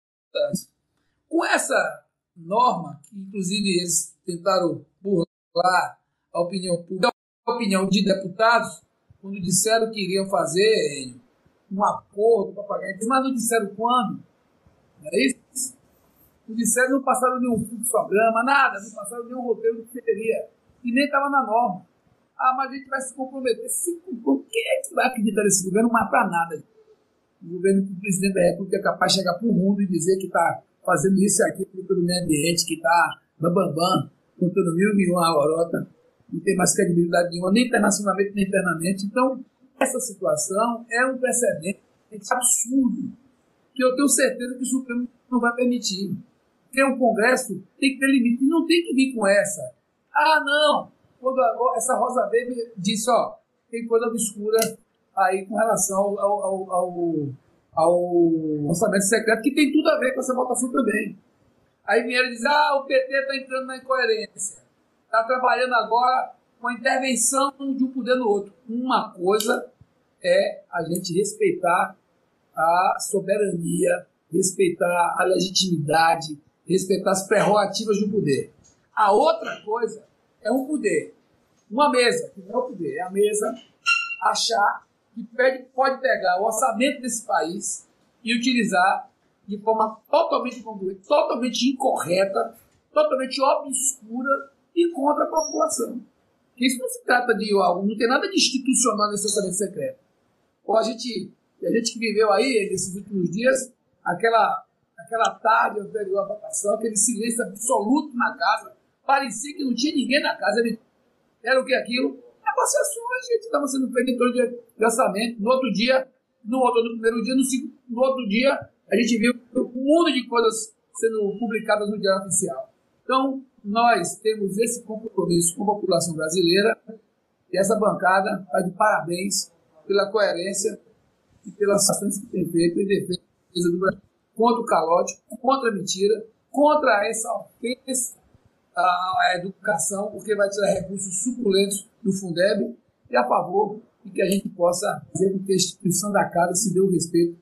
Com essa norma, que inclusive eles tentaram burlar a opinião pública, a opinião de deputados, quando disseram que iriam fazer um acordo para pagar, mas não disseram quando. Não é isso? Não disseram, não passaram nenhum fluxograma, nada, não passaram nenhum roteiro do que seria. E nem estava na norma. Ah, mas a gente vai se comprometer. Se comprometer. Quem é que vai acreditar nesse governo? Mas para nada. O governo do presidente da República é capaz de chegar para o mundo e dizer que está fazendo isso e aquilo pelo meio ambiente, que está bambambam, contando mil e uma lorota, não tem mais credibilidade nenhuma, nem internacionalmente, nem internamente. Então, essa situação é um precedente absurdo, que eu tenho certeza que o Supremo não vai permitir. Porque o Congresso tem que ter limite, e não tem que vir com essa. Ah, não, quando a, essa Rosa Weber disse, ó, tem coisa obscura aí com relação ao, ao, ao, ao, orçamento secreto, que tem tudo a ver com essa votação também. Aí vieram dizer, ah, o PT está entrando na incoerência. Está trabalhando agora com a intervenção de um poder no outro. Uma coisa é a gente respeitar a soberania, respeitar a legitimidade, respeitar as prerrogativas do poder. A outra coisa é um poder. Uma mesa, que não é o poder, é a mesa achar que pode pegar o orçamento desse país e utilizar de forma totalmente incongruente, totalmente incorreta, totalmente obscura e contra a população. Isso não se trata de algo, não tem nada de institucional nesse orçamento secreto. Ou a gente, a gente que viveu aí nesses últimos dias, aquela, aquela tarde anterior à votação, aquele silêncio absoluto na casa, parecia que não tinha ninguém na casa. Era o que aquilo? Negociações, gente, estava sendo feito em de orçamento. No outro dia, no, outro, no primeiro dia, no, no outro dia, a gente viu um mundo de coisas sendo publicadas no Diário Oficial. Então, nós temos esse compromisso com a população brasileira e essa bancada está de parabéns pela coerência e pelas ações que tem feito em defesa do Brasil contra o calote, contra a mentira, contra essa ofensa à educação, porque vai tirar recursos suculentos do Fundeb e a favor de que a gente possa fazer com que a instituição da casa se dê o respeito.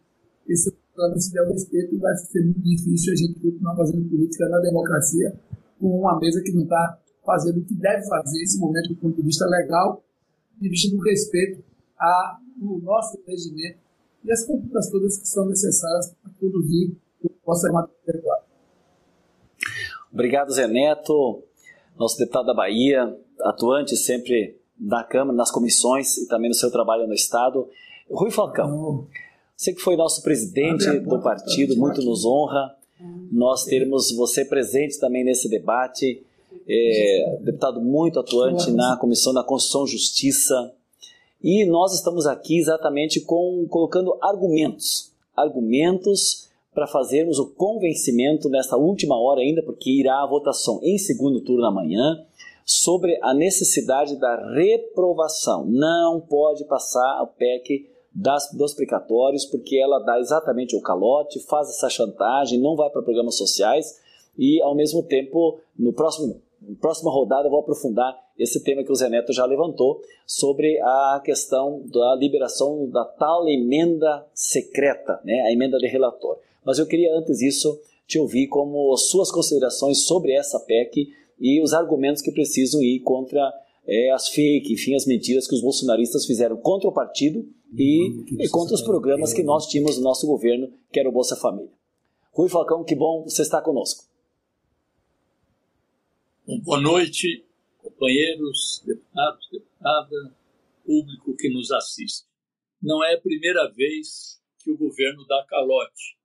Esse se der o respeito, vai ser muito difícil a gente continuar fazendo política na democracia com uma mesa que não está fazendo o que deve fazer nesse momento do ponto de vista legal, de vista do respeito ao nosso regimento e as condutas todas que são necessárias para conduzir o nosso território. Obrigado, Zé Neto, nosso deputado da Bahia, atuante sempre na Câmara, nas comissões e também no seu trabalho no Estado. Rui Falcão, você que foi nosso presidente do partido, muito nos honra nós termos você presente também nesse debate, é, deputado muito atuante na Comissão da Constituição e Justiça, e nós estamos aqui exatamente com, colocando argumentos, argumentos para fazermos o convencimento nessa última hora ainda, porque irá a votação em segundo turno amanhã, sobre a necessidade da reprovação. Não pode passar o PEC das, dos precatórios, porque ela dá exatamente o calote, faz essa chantagem, não vai para programas sociais e, ao mesmo tempo, no próximo na próxima rodada eu vou aprofundar esse tema que o Zé Neto já levantou sobre a questão da liberação da tal emenda secreta, né, a emenda de relator. Mas eu queria antes disso te ouvir como suas considerações sobre essa PEC e os argumentos que precisam ir contra é, as fake, enfim, as mentiras que os bolsonaristas fizeram contra o partido e, e contra os programas que nós tínhamos no nosso governo, que era o Bolsa Família. Rui Falcão, que bom você estar conosco. Boa noite, companheiros, deputados, deputada, público que nos assiste. Não é a primeira vez que o governo dá calote.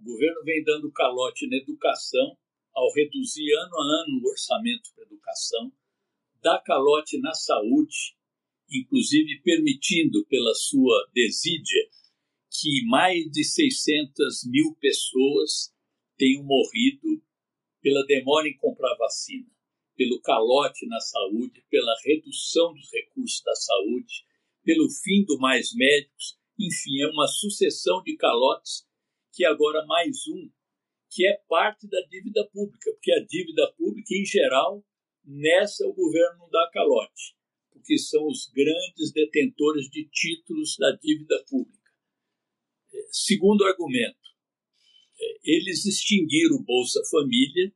O governo vem dando calote na educação ao reduzir ano a ano o orçamento para a educação, dá calote na saúde, inclusive permitindo pela sua desídia que mais de 600 mil pessoas tenham morrido pela demora em comprar vacina, pelo calote na saúde, pela redução dos recursos da saúde, pelo fim do mais médicos, enfim, é uma sucessão de calotes que agora mais um, que é parte da dívida pública, porque a dívida pública, em geral, nessa o governo não dá calote, porque são os grandes detentores de títulos da dívida pública. É, segundo argumento, é, eles extinguiram o Bolsa Família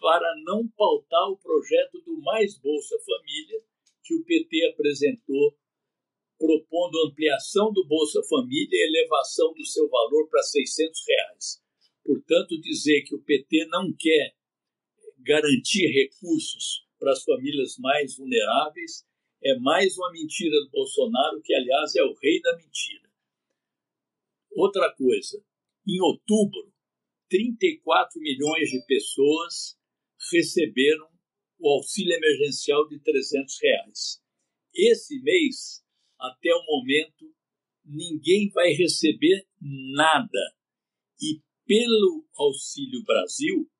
para não pautar o projeto do Mais Bolsa Família que o PT apresentou propondo ampliação do Bolsa Família e elevação do seu valor para 600 reais. Portanto, dizer que o PT não quer garantir recursos para as famílias mais vulneráveis é mais uma mentira do Bolsonaro, que, aliás, é o rei da mentira. Outra coisa, em outubro, 34 milhões de pessoas receberam o auxílio emergencial de 300 reais. Esse mês, até o momento, ninguém vai receber nada. E pelo Auxílio Brasil,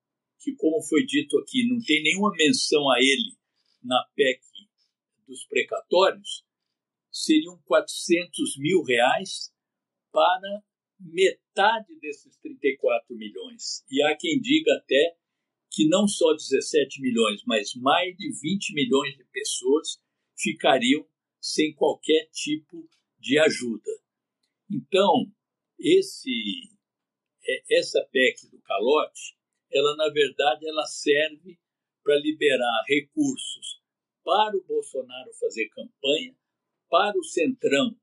que, como foi dito aqui, não tem nenhuma menção a ele na PEC dos precatórios, seriam 400 mil reais para metade desses 34 milhões. E há quem diga até que não só 17 milhões, mas mais de 20 milhões de pessoas ficariam sem qualquer tipo de ajuda. Então, esse é, essa PEC do calote, ela na verdade ela serve para liberar recursos para o Bolsonaro fazer campanha, para o Centrão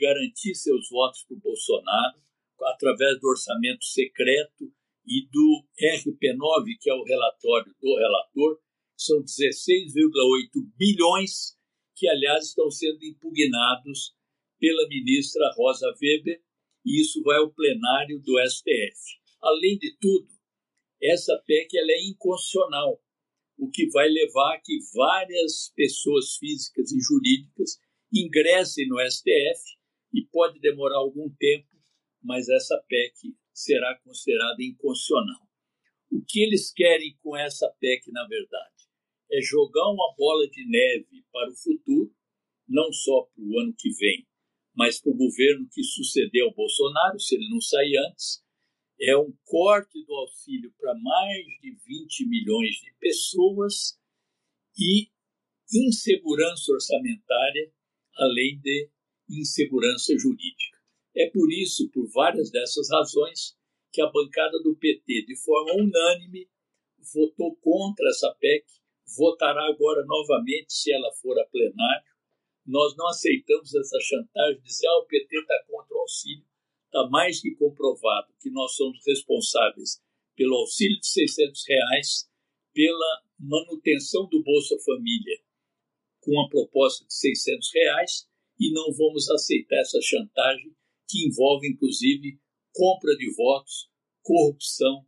garantir seus votos para o Bolsonaro através do orçamento secreto e do RP9, que é o relatório do relator, são 16,8 bilhões que, aliás, estão sendo impugnados pela ministra Rosa Weber, e isso vai ao plenário do STF. Além de tudo, essa PEC ela é inconstitucional, o que vai levar a que várias pessoas físicas e jurídicas ingressem no STF e pode demorar algum tempo, mas essa PEC será considerada inconstitucional. O que eles querem com essa PEC, na verdade? é jogar uma bola de neve para o futuro, não só para o ano que vem, mas para o governo que sucedeu ao Bolsonaro, se ele não sair antes, é um corte do auxílio para mais de 20 milhões de pessoas e insegurança orçamentária, além de insegurança jurídica. É por isso, por várias dessas razões, que a bancada do PT, de forma unânime, votou contra essa PEC votará agora novamente se ela for a plenário. Nós não aceitamos essa chantagem de dizer ah, o PT está contra o auxílio. Está mais que comprovado que nós somos responsáveis pelo auxílio de 600 reais, pela manutenção do Bolsa Família com a proposta de 600 reais e não vamos aceitar essa chantagem que envolve inclusive compra de votos, corrupção,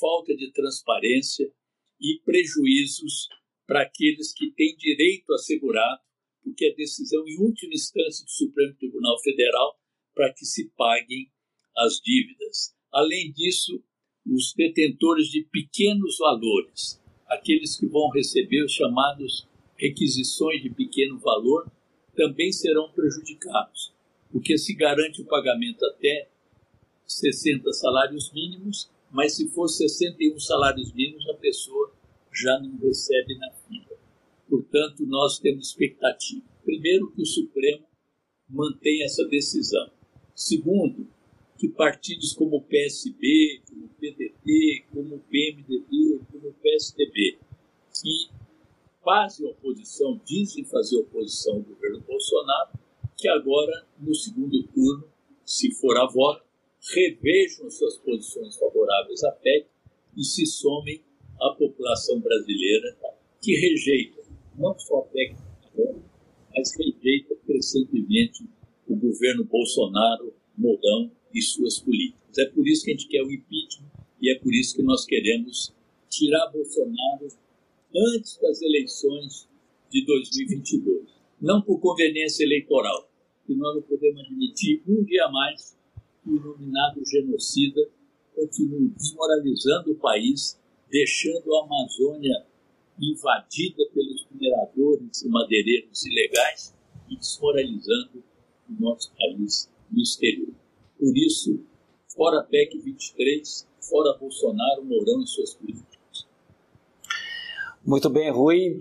falta de transparência e prejuízos para aqueles que têm direito assegurado, porque a decisão em última instância do Supremo Tribunal Federal para que se paguem as dívidas. Além disso, os detentores de pequenos valores, aqueles que vão receber os chamados requisições de pequeno valor, também serão prejudicados, porque se garante o pagamento até 60 salários mínimos, mas se for 61 salários mínimos, a pessoa já não recebe na fila. Portanto, nós temos expectativa. Primeiro, que o Supremo mantenha essa decisão. Segundo, que partidos como o PSB, como o PDT, como o PMDB, como o PSDB, que fazem oposição, dizem fazer oposição ao governo Bolsonaro, que agora, no segundo turno, se for a voto, revejam suas posições favoráveis à PEC e se somem à população brasileira que rejeita não só a PEC, mas rejeita crescentemente o governo Bolsonaro, Mourão e suas políticas. É por isso que a gente quer o impeachment e é por isso que nós queremos tirar Bolsonaro antes das eleições de 2022. Não por conveniência eleitoral, que nós não podemos admitir um dia mais que o nominado genocida continue desmoralizando o país, deixando a Amazônia invadida pelos mineradores e madeireiros ilegais e desmoralizando o nosso país no exterior. Por isso, fora PEC 23, fora Bolsonaro, Mourão e suas políticas. Muito bem, Rui.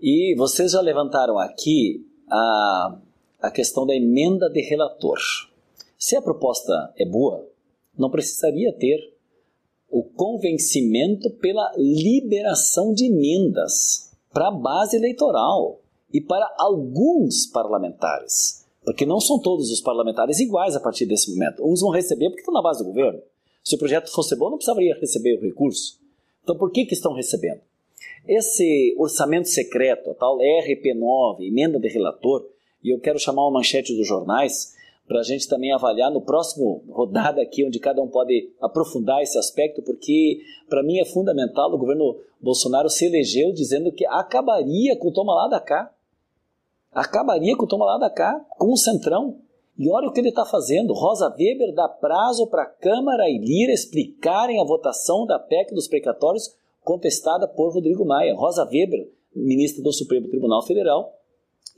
E vocês já levantaram aqui a, a questão da emenda de relator. Se a proposta é boa, não precisaria ter o convencimento pela liberação de emendas para a base eleitoral e para alguns parlamentares. Porque não são todos os parlamentares iguais a partir desse momento. Uns vão receber porque estão na base do governo. Se o projeto fosse bom, não precisaria receber o recurso. Então, por que, que estão recebendo? Esse orçamento secreto, a tal RP9, emenda de relator, e eu quero chamar uma manchete dos jornais para a gente também avaliar no próximo rodada aqui, onde cada um pode aprofundar esse aspecto, porque para mim é fundamental. O governo Bolsonaro se elegeu dizendo que acabaria com o toma lá da cá. Acabaria com o toma lá da cá, com o Centrão. E olha o que ele está fazendo. Rosa Weber dá prazo para Câmara e Lira explicarem a votação da PEC dos precatórios contestada por Rodrigo Maia. Rosa Weber, ministra do Supremo Tribunal Federal,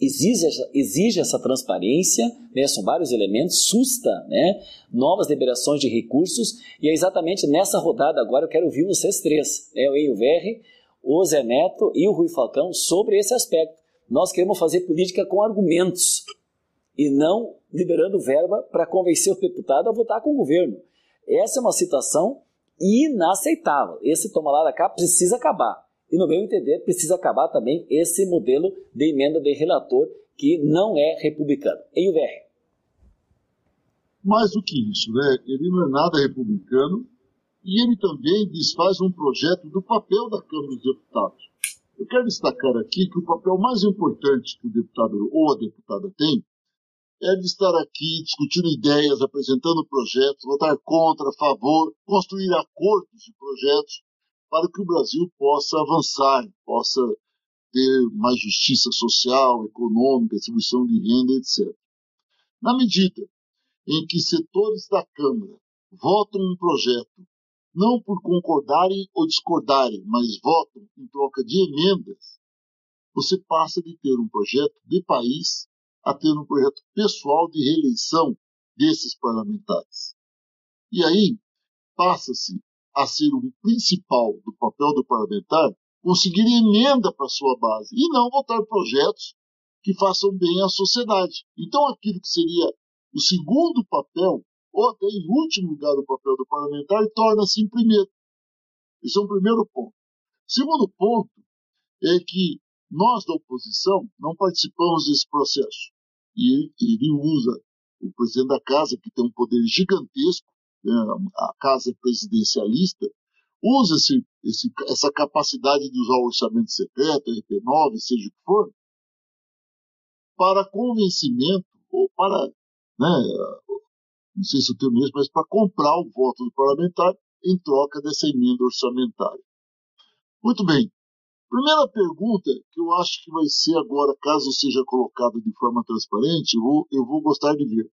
exige, exige essa transparência, né, são vários elementos, susta né, novas liberações de recursos, e é exatamente nessa rodada agora eu quero ouvir vocês três, né, o VR, o Zé Neto e o Rui Falcão, sobre esse aspecto. Nós queremos fazer política com argumentos e não liberando verba para convencer o deputado a votar com o governo. Essa é uma situação inaceitável. Esse toma lá da cá precisa acabar. E, no meu entender, precisa acabar também esse modelo de emenda de relator que não é republicano. Em UVR. Mais do que isso, né? ele não é nada republicano e ele também desfaz um projeto do papel da Câmara dos Deputados. Eu quero destacar aqui que o papel mais importante que o deputado ou a deputada tem é de estar aqui discutindo ideias, apresentando projetos, votar contra, a favor, construir acordos de projetos para que o Brasil possa avançar, possa ter mais justiça social, econômica, distribuição de renda, etc. Na medida em que setores da Câmara votam um projeto não por concordarem ou discordarem, mas votam em troca de emendas, você passa de ter um projeto de país a ter um projeto pessoal de reeleição desses parlamentares. E aí passa-se a ser o principal do papel do parlamentar conseguir emenda para sua base e não votar projetos que façam bem à sociedade. Então, aquilo que seria o segundo papel, ou até em último lugar o papel do parlamentar, torna-se em primeiro. Esse é um primeiro ponto. Segundo ponto é que nós da oposição não participamos desse processo. E ele usa o presidente da casa, que tem um poder gigantesco, né, a casa é presidencialista, usa esse, esse, essa capacidade de usar o orçamento secreto, RP9, seja o que for, para convencimento, ou para, né, não sei se o termo mesmo, mas para comprar o voto do parlamentar em troca dessa emenda orçamentária. Muito bem. Primeira pergunta, que eu acho que vai ser agora, caso seja colocado de forma transparente, eu vou, eu vou gostar de ver.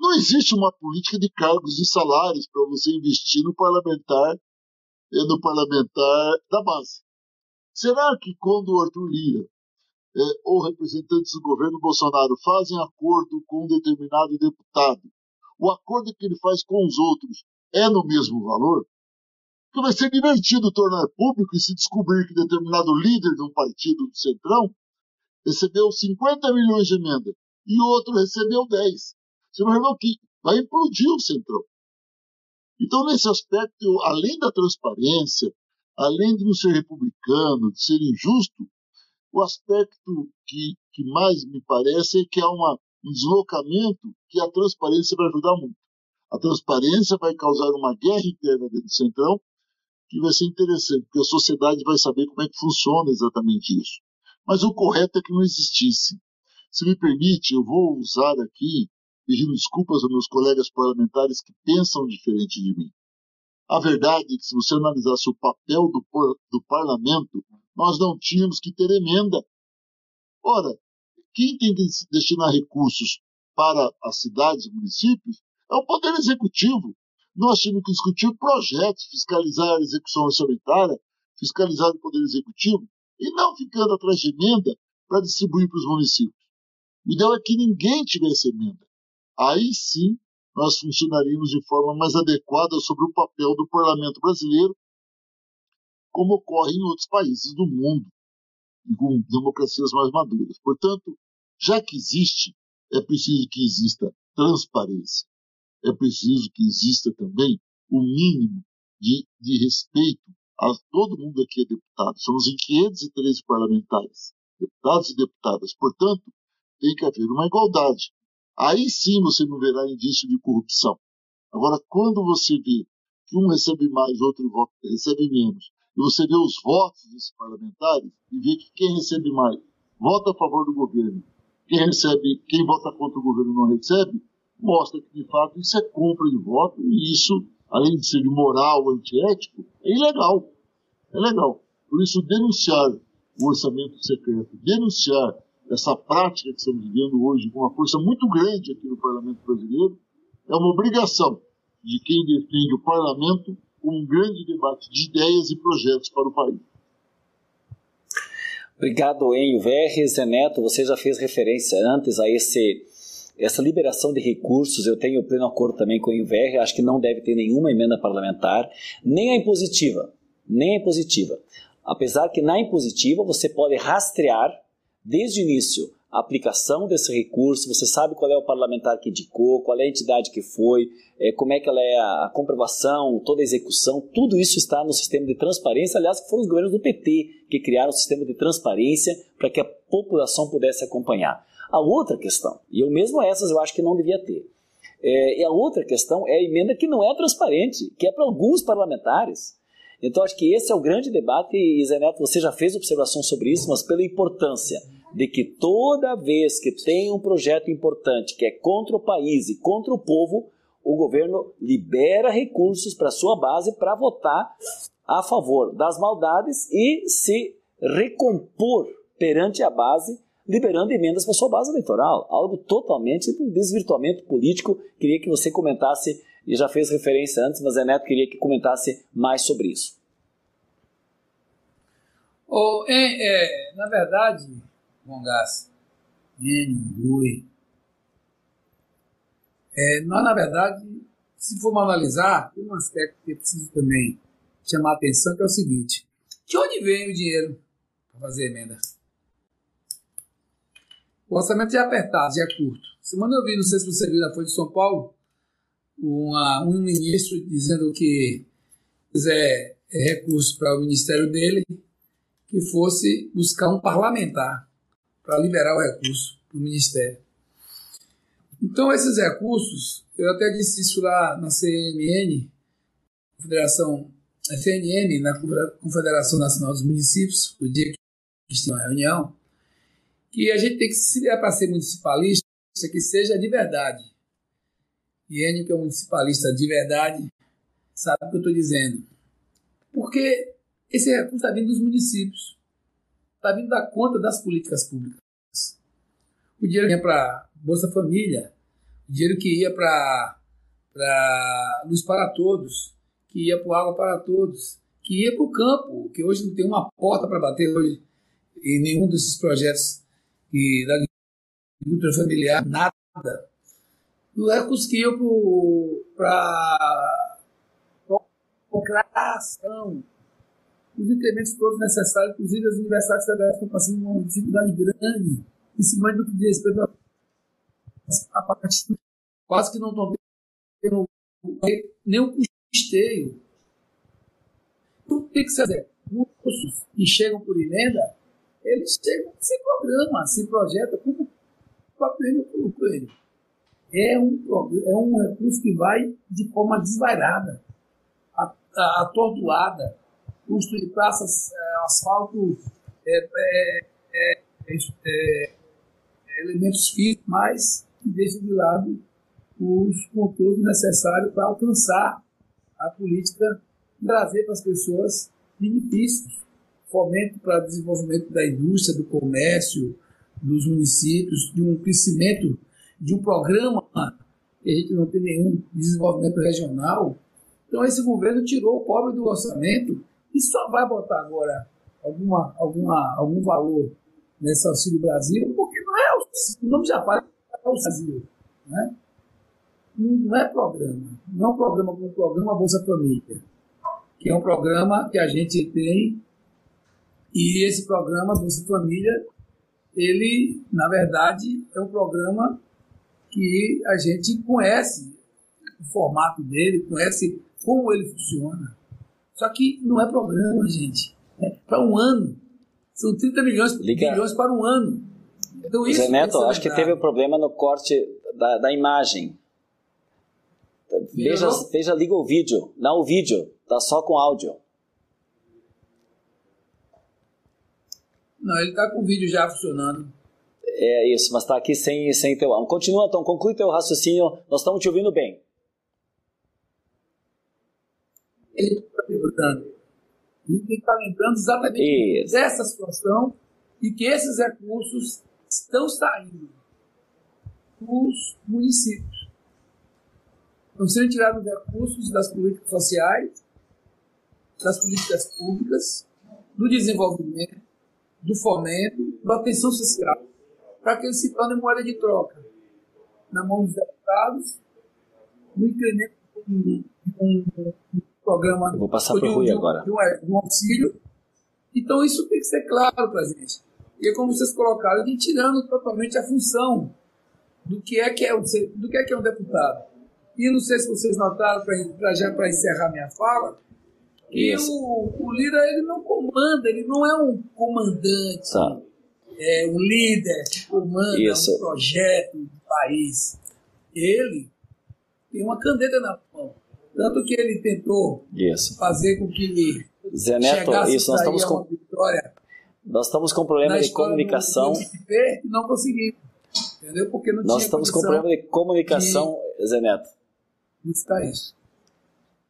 Não existe uma política de cargos e salários para você investir no parlamentar, eh, no parlamentar da base. Será que quando o Arthur Lira é, ou representantes do governo Bolsonaro fazem acordo com um determinado deputado, o acordo que ele faz com os outros é no mesmo valor? Porque vai ser divertido tornar público e se descobrir que determinado líder de um partido do Centrão recebeu 50 milhões de emenda e outro recebeu 10. Você vai ver que vai implodir o Centrão. Então, nesse aspecto, além da transparência, além de não ser republicano, de ser injusto, o aspecto que, que mais me parece é que há uma, um deslocamento que a transparência vai ajudar muito. A transparência vai causar uma guerra interna dentro do Centrão que vai ser interessante, porque a sociedade vai saber como é que funciona exatamente isso. Mas o correto é que não existisse. Se me permite, eu vou usar aqui, pedindo desculpas aos meus colegas parlamentares que pensam diferente de mim. A verdade é que, se você analisasse o papel do, do parlamento, nós não tínhamos que ter emenda. Ora, quem tem que destinar recursos para as cidades e municípios é o Poder Executivo. Nós tínhamos que discutir projetos, fiscalizar a execução orçamentária, fiscalizar o Poder Executivo, e não ficando atrás de emenda para distribuir para os municípios. O ideal é que ninguém tivesse emenda. Aí sim nós funcionaríamos de forma mais adequada sobre o papel do parlamento brasileiro, como ocorre em outros países do mundo, e com democracias mais maduras. Portanto, já que existe, é preciso que exista transparência. É preciso que exista também o mínimo de, de respeito a todo mundo aqui é deputado. Somos em 513 parlamentares, deputados e deputadas. Portanto, tem que haver uma igualdade. Aí sim você não verá indício de corrupção. Agora, quando você vê que um recebe mais, outro recebe menos, você vê os votos desses parlamentares e vê que quem recebe mais vota a favor do governo, quem recebe, quem vota contra o governo não recebe, mostra que de fato isso é compra de voto e isso, além de ser imoral, antiético, é ilegal. É legal. Por isso, denunciar o orçamento secreto, denunciar essa prática que estamos vivendo hoje com uma força muito grande aqui no parlamento brasileiro, é uma obrigação de quem defende o parlamento um grande debate de ideias e projetos para o país. Obrigado, Enio Verres. Neto, você já fez referência antes a esse, essa liberação de recursos. Eu tenho pleno acordo também com o Verres. Acho que não deve ter nenhuma emenda parlamentar, nem a impositiva. Nem a impositiva. Apesar que na impositiva você pode rastrear desde o início a aplicação desse recurso, você sabe qual é o parlamentar que indicou, qual é a entidade que foi, é, como é que ela é a, comprovação, toda a execução, tudo isso está no sistema de transparência, aliás, foram os governos do PT que criaram o sistema de transparência para que a população pudesse acompanhar. A outra questão, e eu mesmo essas eu acho que não devia ter, é, e a outra questão é a emenda que não é transparente, que é para alguns parlamentares. Então, acho que esse é o grande debate, e Zé Neto, você já fez observação sobre isso, mas pela importância de que toda vez que tem um projeto importante que é contra o país e contra o povo, o governo libera recursos para sua base para votar a favor das maldades e se recompor perante a base, liberando emendas para sua base eleitoral. Algo totalmente um desvirtuamento político. Queria que você comentasse, e já fez referência antes, mas Zé Neto queria que comentasse mais sobre isso. Oh, é, é, na verdade, Mongas, Nene, Rui. É, nós, na verdade, se formos analisar, tem um aspecto que é preciso também chamar a atenção, que é o seguinte. De onde vem o dinheiro para fazer emenda? O orçamento já é apertado, já é curto. Semana eu vi, não sei se você viu na Folha de São Paulo, uma, um ministro dizendo que quiser recurso para o ministério dele, que fosse buscar um parlamentar para liberar o recurso para o Ministério. Então, esses recursos, eu até disse isso lá na CNN, Confederação FNM, na Confederação Nacional dos Municípios, o dia que tinha uma reunião, que a gente tem que, se vier para ser municipalista, que seja de verdade. E Enio, que é um municipalista de verdade, sabe o que eu estou dizendo. Porque esse recurso está vindo dos municípios está vindo da conta das políticas públicas. O dinheiro que ia para Bolsa Família, o dinheiro que ia para Luz para Todos, que ia para Água para Todos, que ia para o campo, que hoje não tem uma porta para bater hoje em nenhum desses projetos e da agricultura familiar, nada. O recurso que ia para a ação, os incrementos todos necessários, inclusive as universidades federais estão passando uma dificuldade grande, principalmente no que diz respeito à parte quase que não estão tendo nem o custeio. Então, tem que ser cursos que chegam por emenda, eles chegam sem programa, sem projeto, como o próprio colocou ele. É um, é um recurso que vai de forma desvairada, atordoada, construir praças, é, asfalto é, é, é, é, elementos físicos, mas deixa de lado os contornos necessários para alcançar a política trazer para as pessoas benefícios, fomento para o desenvolvimento da indústria, do comércio, dos municípios, de um crescimento, de um programa que a gente não tem nenhum desenvolvimento regional. Então esse governo tirou o pobre do orçamento e só vai botar agora alguma, alguma, algum valor nesse Auxílio Brasil, porque não é o, nome já fala é o Brasil. Né? Não é programa. Não é um programa como o programa Bolsa Família, que é um programa que a gente tem, e esse programa Bolsa Família, ele, na verdade, é um programa que a gente conhece o formato dele, conhece como ele funciona. Só que não é programa, gente. É para um ano. São 30 milhões, Liga. bilhões para um ano. Então, isso Zé Neto, acho que teve um problema no corte da, da imagem. Veja, veja, liga o vídeo. Não o vídeo, tá só com áudio. Não, ele tá com o vídeo já funcionando. É isso, mas tá aqui sem, sem teu áudio. Continua, então, conclui teu raciocínio. Nós estamos te ouvindo bem. Ele está lembrando. Ele está lembrando exatamente isso. dessa situação e que esses recursos estão saindo dos municípios. Estão sendo tirados recursos das políticas sociais, das políticas públicas, do desenvolvimento, do fomento, da atenção social, para que eles se tornem moeda de troca na mão dos deputados, no incremento de um, um, programa. Eu vou passar para o Rui agora. De um, de um auxílio. Então, isso tem que ser claro para a gente. E é como vocês colocaram, de tirando totalmente a função do que é que é, do que é, que é um deputado. E não sei se vocês notaram, pra, já para encerrar minha fala, que o, o Lira ele não comanda, ele não é um comandante, tá. é um líder que comanda Isso. um projeto do país. Ele tem uma caneta na mão. Tanto que ele tentou isso. fazer com que Zé Neto, isso nós estamos com vitória. Nós estamos com problema de comunicação. Não conseguimos. Entendeu? Porque não Nós estamos com problema de comunicação, de... Zé Neto. Está isso.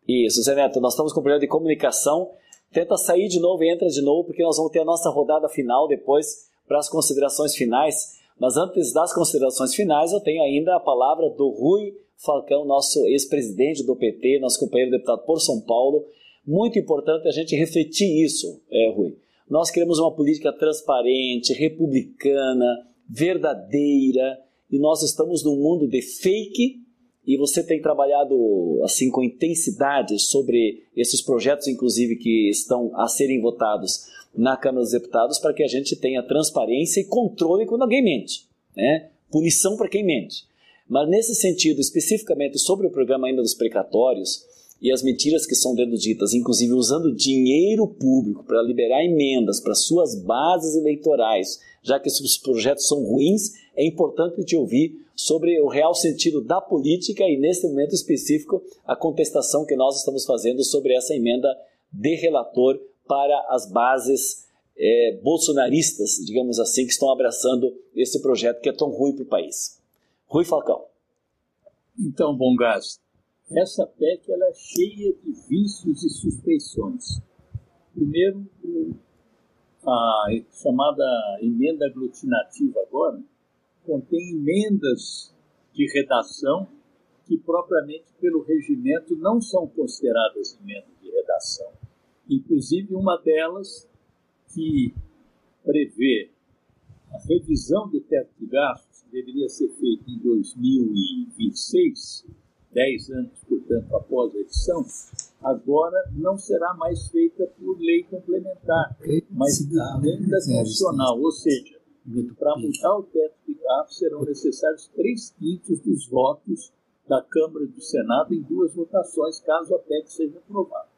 Isso, Zé Neto, nós estamos com problema de comunicação. Tenta sair de novo e entra de novo, porque nós vamos ter a nossa rodada final depois para as considerações finais. Mas antes das considerações finais, eu tenho ainda a palavra do Rui Falcão, nosso ex-presidente do PT, nosso companheiro deputado por São Paulo. Muito importante a gente refletir isso, é, Rui. Nós queremos uma política transparente, republicana, verdadeira, e nós estamos num mundo de fake e você tem trabalhado assim com intensidade sobre esses projetos, inclusive que estão a serem votados na Câmara dos Deputados, para que a gente tenha transparência e controle quando alguém mente, né? Punição para quem mente. Mas nesse sentido, especificamente sobre o programa ainda dos precatórios e as mentiras que são deduzidas, inclusive usando dinheiro público para liberar emendas para suas bases eleitorais, já que esses projetos são ruins, é importante te ouvir sobre o real sentido da política e, nesse momento específico, a contestação que nós estamos fazendo sobre essa emenda de relator para as bases é, bolsonaristas, digamos assim, que estão abraçando esse projeto que é tão ruim para o país. Rui Falcão. Então, bom gás, essa PEC ela é cheia de vícios e suspeições. Primeiro, a chamada emenda aglutinativa agora contém emendas de redação que propriamente pelo regimento não são consideradas emendas de redação. Inclusive uma delas que prevê a revisão do teto de gastos, deveria ser feita em 2026, 10 anos, portanto, após a edição, agora não será mais feita por lei complementar, mas por emenda constitucional, ou seja, para mudar o teto de gastos serão necessários três quintos dos votos da Câmara e do Senado em duas votações, caso a PEC seja aprovada.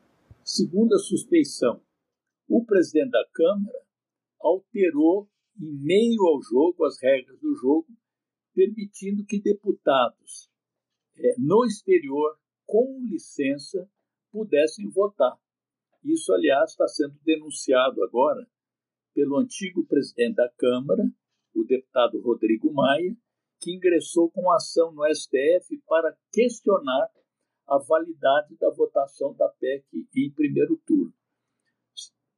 Segunda suspeição, o presidente da Câmara alterou em meio ao jogo as regras do jogo, permitindo que deputados é, no exterior, com licença, pudessem votar. Isso, aliás, está sendo denunciado agora pelo antigo presidente da Câmara, o deputado Rodrigo Maia, que ingressou com ação no STF para questionar a validade da votação da PEC em primeiro turno.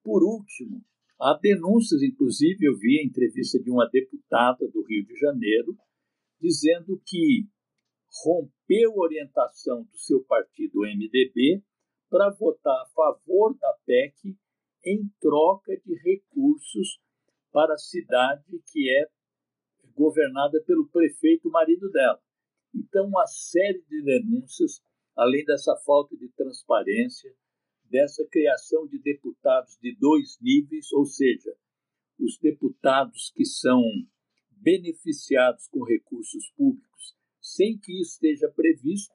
Por último, há denúncias, inclusive eu vi a entrevista de uma deputada do Rio de Janeiro, dizendo que rompeu a orientação do seu partido, MDB, para votar a favor da PEC em troca de recursos para a cidade que é governada pelo prefeito marido dela. Então, uma série de denúncias, além dessa falta de transparência, dessa criação de deputados de dois níveis, ou seja, os deputados que são beneficiados com recursos públicos sem que isso esteja previsto,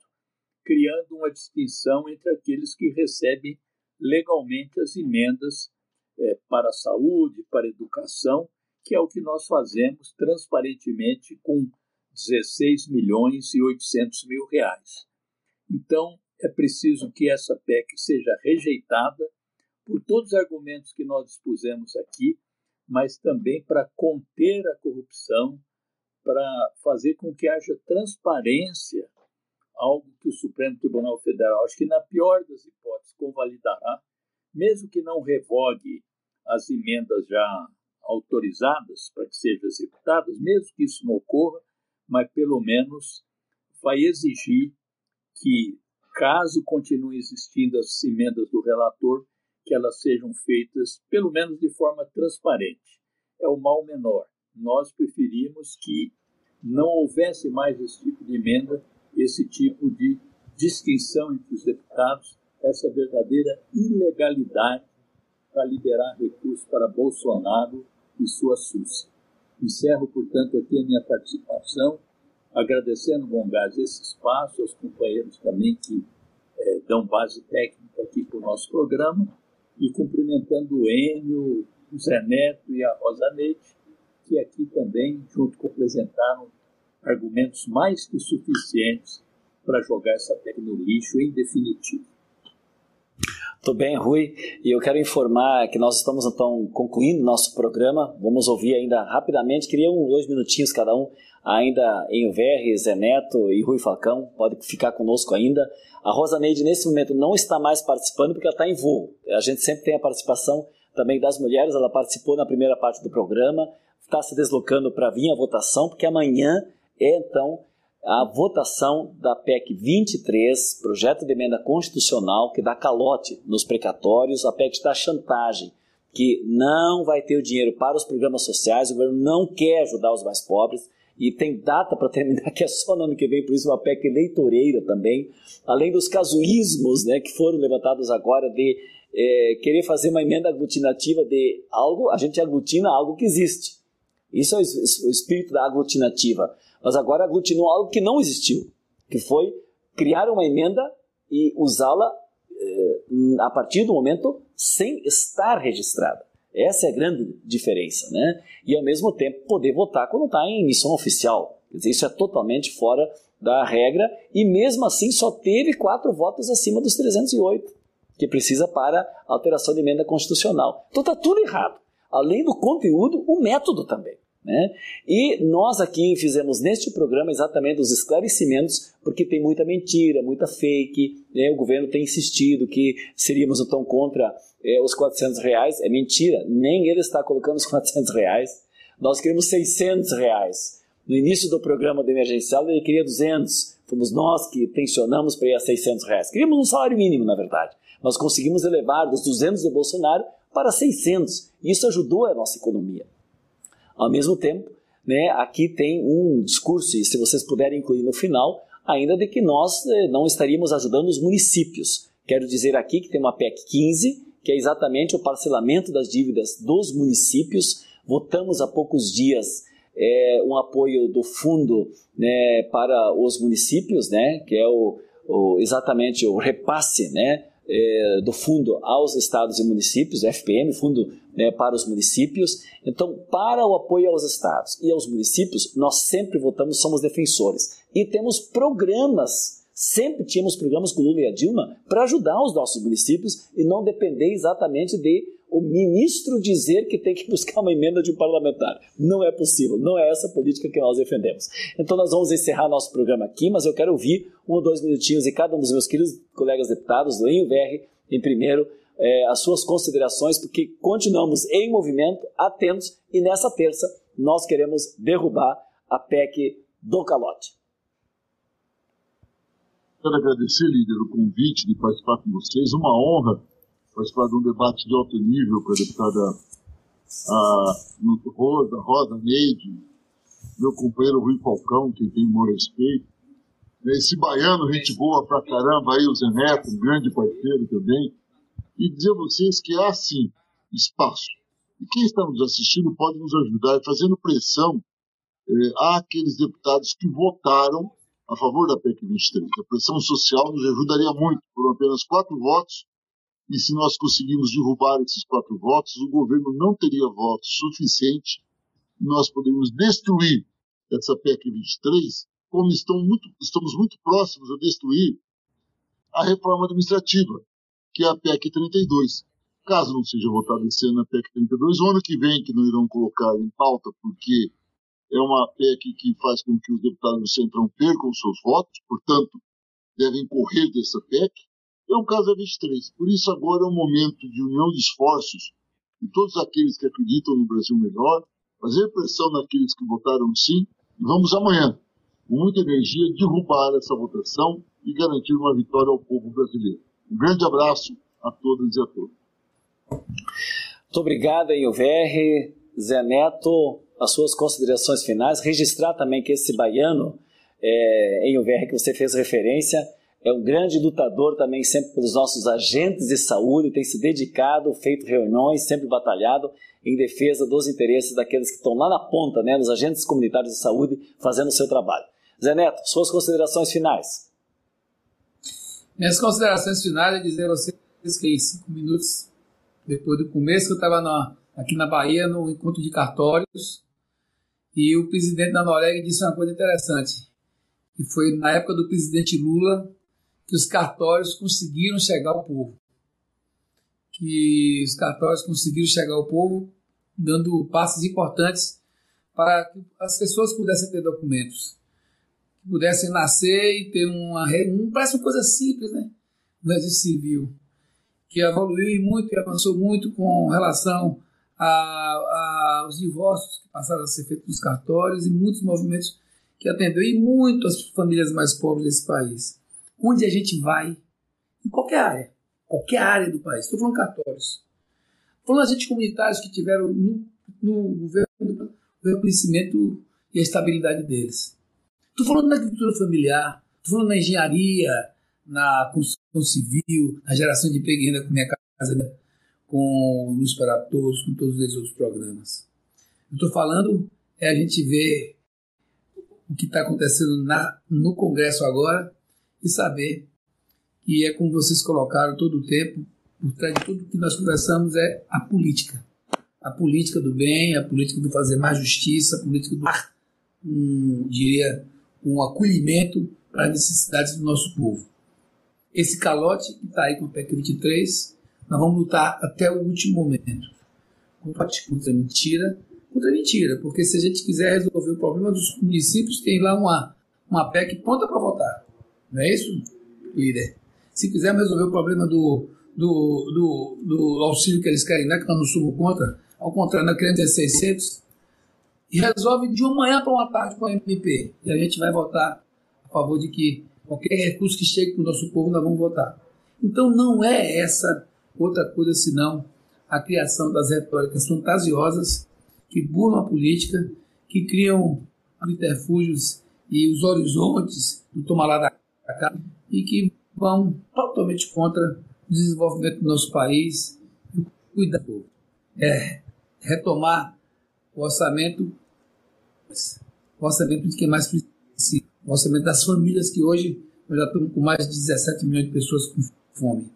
criando uma distinção entre aqueles que recebem legalmente as emendas é, para a saúde, para a educação, que é o que nós fazemos transparentemente com 16 milhões e 800 mil reais. Então, é preciso que essa PEC seja rejeitada por todos os argumentos que nós expusemos aqui, mas também para conter a corrupção, para fazer com que haja transparência, algo que o Supremo Tribunal Federal, acho que na pior das hipóteses, convalidará, mesmo que não revogue as emendas já autorizadas para que sejam executadas, mesmo que isso não ocorra, mas pelo menos vai exigir que, caso continuem existindo as emendas do relator, que elas sejam feitas pelo menos de forma transparente. É o mal menor nós preferimos que não houvesse mais esse tipo de emenda, esse tipo de distinção entre os deputados, essa verdadeira ilegalidade para liberar recursos para Bolsonaro e sua SUS. Encerro, portanto, aqui a minha participação, agradecendo, Bom Gás, esse espaço, aos companheiros também que é, dão base técnica aqui para o nosso programa, e cumprimentando o Enio, o Zé Neto e a Rosa Neide, que aqui também, junto com apresentaram argumentos mais que suficientes para jogar essa PEC no lixo em definitivo. Tudo bem, Rui. E eu quero informar que nós estamos então concluindo nosso programa. Vamos ouvir ainda rapidamente. Queria um, dois minutinhos cada um, ainda em VR, Zé Neto e Rui Falcão. Pode ficar conosco ainda. A Rosa Neide, nesse momento, não está mais participando porque ela está em voo. A gente sempre tem a participação também das mulheres. Ela participou na primeira parte do programa está se deslocando para vir a votação, porque amanhã é então a votação da PEC 23, projeto de emenda constitucional que dá calote nos precatórios, a PEC da chantagem, que não vai ter o dinheiro para os programas sociais, o governo não quer ajudar os mais pobres e tem data para terminar, (laughs) que é só no ano que vem, por isso uma PEC eleitoreira também, além dos casuísmos né, que foram levantados agora de é, querer fazer uma emenda aglutinativa de algo, a gente aglutina algo que existe. Isso é o espírito da aglutinativa. Mas agora aglutinou algo que não existiu, que foi criar uma emenda e usá-la eh, a partir do momento sem estar registrada. Essa é a grande diferença, né? E ao mesmo tempo poder votar quando está em missão oficial. Dizer, isso é totalmente fora da regra e mesmo assim só teve quatro votos acima dos 308 que precisa para alteração de emenda constitucional. Então está tudo errado. Além do conteúdo, o método também. Né? E nós aqui fizemos neste programa exatamente os esclarecimentos, porque tem muita mentira, muita fake. Né? O governo tem insistido que seríamos então contra é, os 400 reais. É mentira, nem ele está colocando os (laughs) 400 reais. Nós queremos 600 reais. No início do programa do emergencial ele queria 200. Fomos nós que tensionamos para ir a 600 reais. Queríamos um salário mínimo, na verdade. Nós conseguimos elevar dos 200 do Bolsonaro para 600. Isso ajudou a nossa economia. Ao mesmo tempo, né, aqui tem um discurso, e se vocês puderem incluir no final, ainda de que nós eh, não estaríamos ajudando os municípios. Quero dizer aqui que tem uma PEC 15, que é exatamente o parcelamento das dívidas dos municípios. Votamos há poucos dias é, um apoio do fundo né, para os municípios, né, que é o, o exatamente o repasse né, é, do fundo aos estados e municípios, FPM, Fundo né, para os municípios. Então, para o apoio aos estados e aos municípios, nós sempre votamos, somos defensores. E temos programas, sempre tínhamos programas com o Lula e a Dilma para ajudar os nossos municípios e não depender exatamente de o ministro dizer que tem que buscar uma emenda de um parlamentar. Não é possível, não é essa política que nós defendemos. Então nós vamos encerrar nosso programa aqui, mas eu quero ouvir um ou dois minutinhos de cada um dos meus queridos colegas deputados do ENVR, em primeiro, é, as suas considerações, porque continuamos em movimento, atentos, e nessa terça nós queremos derrubar a PEC do calote. Quero agradecer, líder, o convite de participar com vocês. Uma honra participar de um debate de alto nível com a deputada a, Rosa, Rosa Neide, meu companheiro Rui Falcão, que tem meu respeito. Esse baiano, gente boa pra caramba, aí o Zé Neto, um grande parceiro também. E dizer a vocês que há sim espaço. E quem está nos assistindo pode nos ajudar fazendo pressão eh, àqueles deputados que votaram a favor da PEC 23. A pressão social nos ajudaria muito, por apenas quatro votos e se nós conseguirmos derrubar esses quatro votos, o governo não teria votos suficiente e nós poderíamos destruir essa PEC 23, como muito, estamos muito próximos a destruir a reforma administrativa, que é a PEC 32. Caso não seja votada esse ano a PEC 32, o ano que vem, que não irão colocar em pauta, porque é uma PEC que faz com que os deputados do Centrão percam seus votos, portanto, devem correr dessa PEC é o caso da 23. Por isso, agora é um momento de união de esforços de todos aqueles que acreditam no Brasil melhor, fazer pressão naqueles que votaram sim, e vamos amanhã, com muita energia, derrubar essa votação e garantir uma vitória ao povo brasileiro. Um grande abraço a todas e a todos. Muito obrigado, VR, Zé Neto, as suas considerações finais. Registrar também que esse baiano, é, em que você fez referência, é um grande lutador também sempre pelos nossos agentes de saúde, tem se dedicado, feito reuniões, sempre batalhado em defesa dos interesses daqueles que estão lá na ponta, né, nos agentes comunitários de saúde, fazendo o seu trabalho. Zé Neto, suas considerações finais. Minhas considerações finais é dizer a vocês que em cinco minutos, depois do começo, que eu estava aqui na Bahia, no encontro de cartórios, e o presidente da Noruega disse uma coisa interessante, que foi na época do presidente Lula, que os cartórios conseguiram chegar ao povo. Que os cartórios conseguiram chegar ao povo, dando passos importantes para que as pessoas pudessem ter documentos, que pudessem nascer e ter uma. Um, parece uma coisa simples, né? No registro civil, que evoluiu muito e avançou muito com relação aos divórcios que passaram a ser feitos nos cartórios e muitos movimentos que atendeu e muito as famílias mais pobres desse país onde a gente vai, em qualquer área, qualquer área do país. Estou falando cartórios. Falando agentes comunitários que tiveram no, no governo o reconhecimento e a estabilidade deles. Estou falando na agricultura familiar, estou falando na engenharia, na construção civil, na geração de emprego e renda com minha casa, com Luz para Todos, com todos esses outros programas. Estou falando é a gente ver o que está acontecendo na, no Congresso agora e saber que é como vocês colocaram todo o tempo, por trás de tudo que nós conversamos é a política. A política do bem, a política do fazer mais justiça, a política do um, diria, um acolhimento para as necessidades do nosso povo. Esse calote que está aí com o PEC 23, nós vamos lutar até o último momento. Contra a mentira, contra a mentira, porque se a gente quiser resolver o problema dos municípios, tem lá uma, uma PEC pronta para votar. Não é isso, líder? Se quisermos resolver o problema do, do, do, do auxílio que eles querem dar, que nós não somos contra, ao contrário, nós queremos ter 600, e resolve de uma manhã para uma tarde com a MP. E a gente vai votar a favor de que qualquer recurso que chegue para o nosso povo, nós vamos votar. Então não é essa outra coisa senão a criação das retóricas fantasiosas que burlam a política, que criam subterfúgios e os horizontes do tomar lá da e que vão totalmente contra o desenvolvimento do nosso país e o cuidado. É retomar o orçamento, o orçamento de quem mais precisa, o orçamento das famílias que hoje nós já estamos com mais de 17 milhões de pessoas com fome.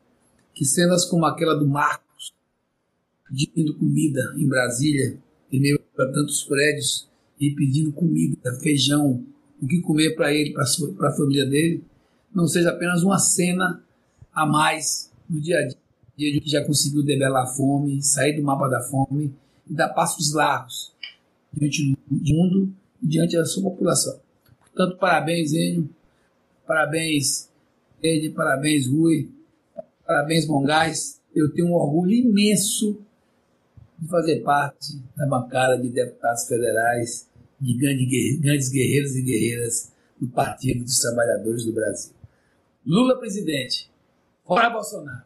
Que cenas como aquela do Marcos, pedindo comida em Brasília, em meio a tantos prédios, e pedindo comida, feijão, o que comer para ele, para a família dele, não seja apenas uma cena a mais no dia a dia dia que já conseguiu debelar a fome, sair do mapa da fome e dar passos largos diante do mundo e diante da sua população. Portanto, parabéns, Enio, parabéns, Ed, parabéns, Rui, parabéns, Bongás. Eu tenho um orgulho imenso de fazer parte da bancada de deputados federais, de grandes guerreiros e guerreiras do Partido dos Trabalhadores do Brasil. Lula presidente, fora Bolsonaro.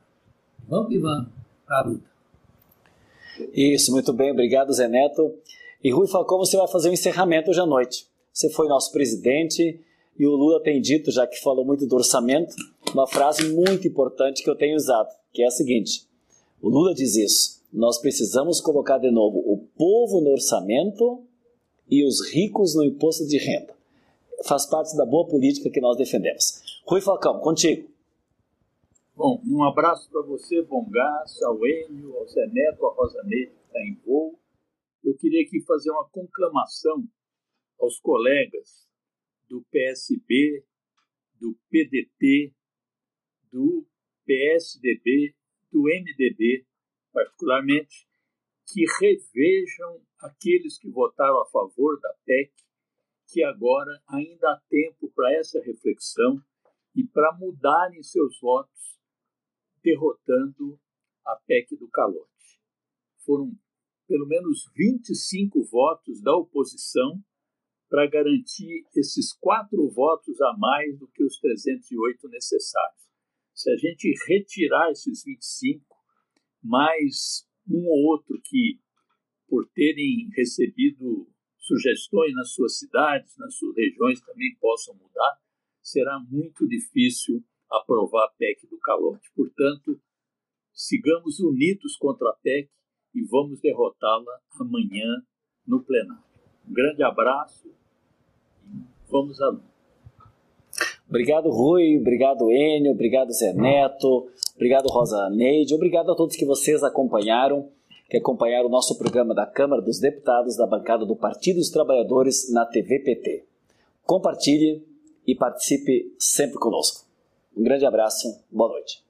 Vamos que vamos para a luta. Isso, muito bem, obrigado Zé Neto. E Rui Falcão, você vai fazer o um encerramento hoje à noite. Você foi nosso presidente e o Lula tem dito, já que falou muito do orçamento, uma frase muito importante que eu tenho usado, que é a seguinte: o Lula diz isso. Nós precisamos colocar de novo o povo no orçamento e os ricos no imposto de renda. Faz parte da boa política que nós defendemos. Rui Falcão, contigo. Bom, um abraço para você, Bongás, ao Enio, ao Zé Neto, à que está em voo. Eu queria aqui fazer uma conclamação aos colegas do PSB, do PDT, do PSDB, do MDB, particularmente, que revejam aqueles que votaram a favor da PEC, que agora ainda há tempo para essa reflexão e para mudarem seus votos, derrotando a PEC do calote. Foram pelo menos 25 votos da oposição para garantir esses quatro votos a mais do que os 308 necessários. Se a gente retirar esses 25, mais um ou outro que, por terem recebido sugestões nas suas cidades, nas suas regiões, também possam mudar, será muito difícil aprovar a PEC do calote. Portanto, sigamos unidos contra a PEC e vamos derrotá-la amanhã no plenário. Um grande abraço e vamos à luta. Obrigado, Rui. Obrigado, Enio. Obrigado, Zé Neto. Obrigado, Rosa Neide. Obrigado a todos que vocês acompanharam, que acompanharam o nosso programa da Câmara dos Deputados da bancada do Partido dos Trabalhadores na TV PT. Compartilhe e participe sempre conosco. Um grande abraço. Boa noite.